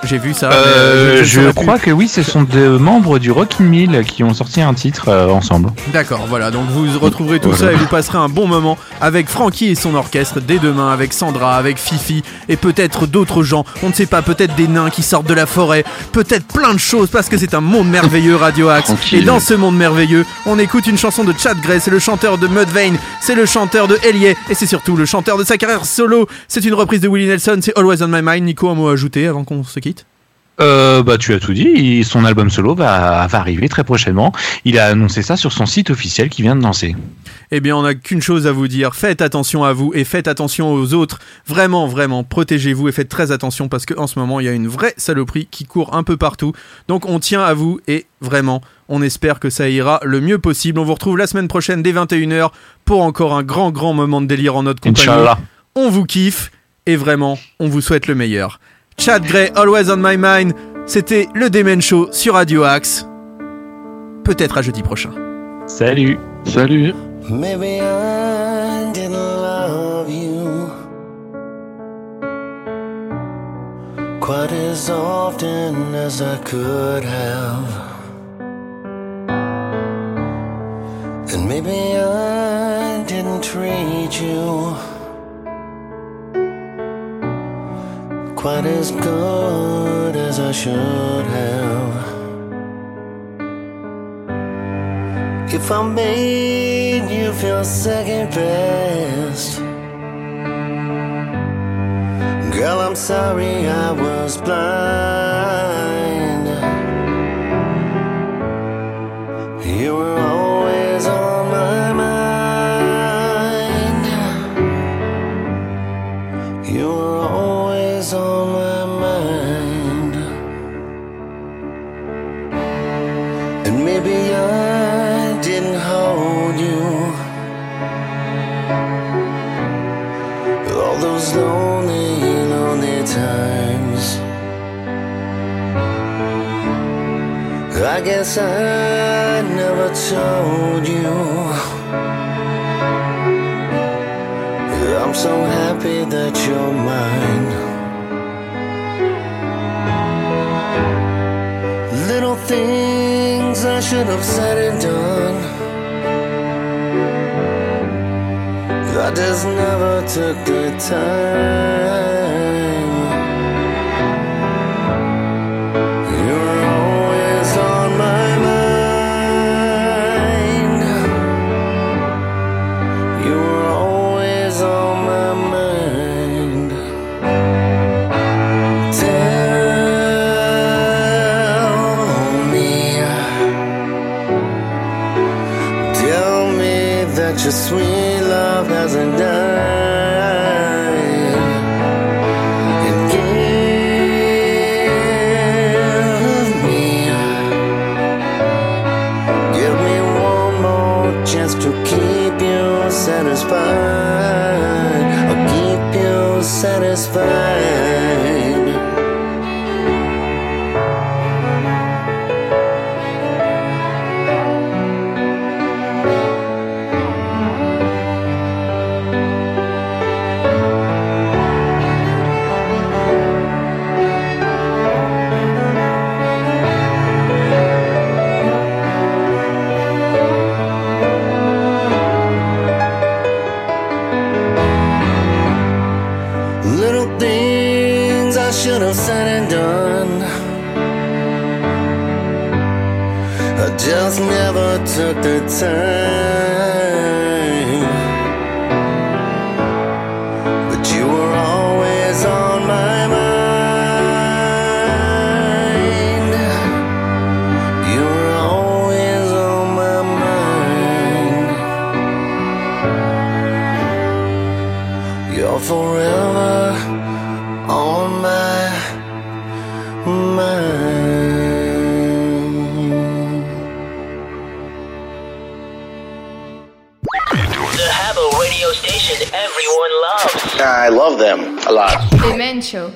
J'ai vu ça. Euh, ne je crois que oui, ce sont des membres du Rockin' Mill qui ont sorti un titre euh, ensemble. D'accord, voilà, donc vous retrouverez tout ça et vous passerez un bon moment avec Francky et son orchestre dès demain, avec Sandra, avec Fifi et peut-être d'autres gens, on ne sait pas, peut-être des nains qui sortent de la forêt, peut-être plein de choses parce que c'est un monde merveilleux Radio Axe. Tranquille. Et dans ce monde merveilleux, on écoute une chanson de Chad Gray, c'est le chanteur de Mudvayne, c'est le chanteur de Elie et c'est surtout le chanteur de sa carrière solo. C'est une reprise de Willie Nelson, c'est Always on My Mind. Nico, un mot à ajouter avant qu'on se quitte? Euh, bah, tu as tout dit. Son album solo va, va arriver très prochainement. Il a annoncé ça sur son site officiel qui vient de lancer. Eh bien, on n'a qu'une chose à vous dire. Faites attention à vous et faites attention aux autres. Vraiment, vraiment, protégez-vous et faites très attention parce qu'en ce moment, il y a une vraie saloperie qui court un peu partout. Donc, on tient à vous et vraiment, on espère que ça ira le mieux possible. On vous retrouve la semaine prochaine dès 21h pour encore un grand, grand moment de délire en notre compagnie. Inch'Allah. On vous kiffe et vraiment, on vous souhaite le meilleur. Chad Gray, Always on My Mind. C'était le Demen Show sur Radio Axe. Peut-être à jeudi prochain. Salut. Salut. Maybe I didn't love you quite as often as I could have. And maybe I didn't treat you quite as good as I should have. If I made you feel second best, girl, I'm sorry I was blind. I guess I never told you. I'm so happy that you're mine. Little things I should have said and done. I just never took the time. took the time. them a lot. Dementia.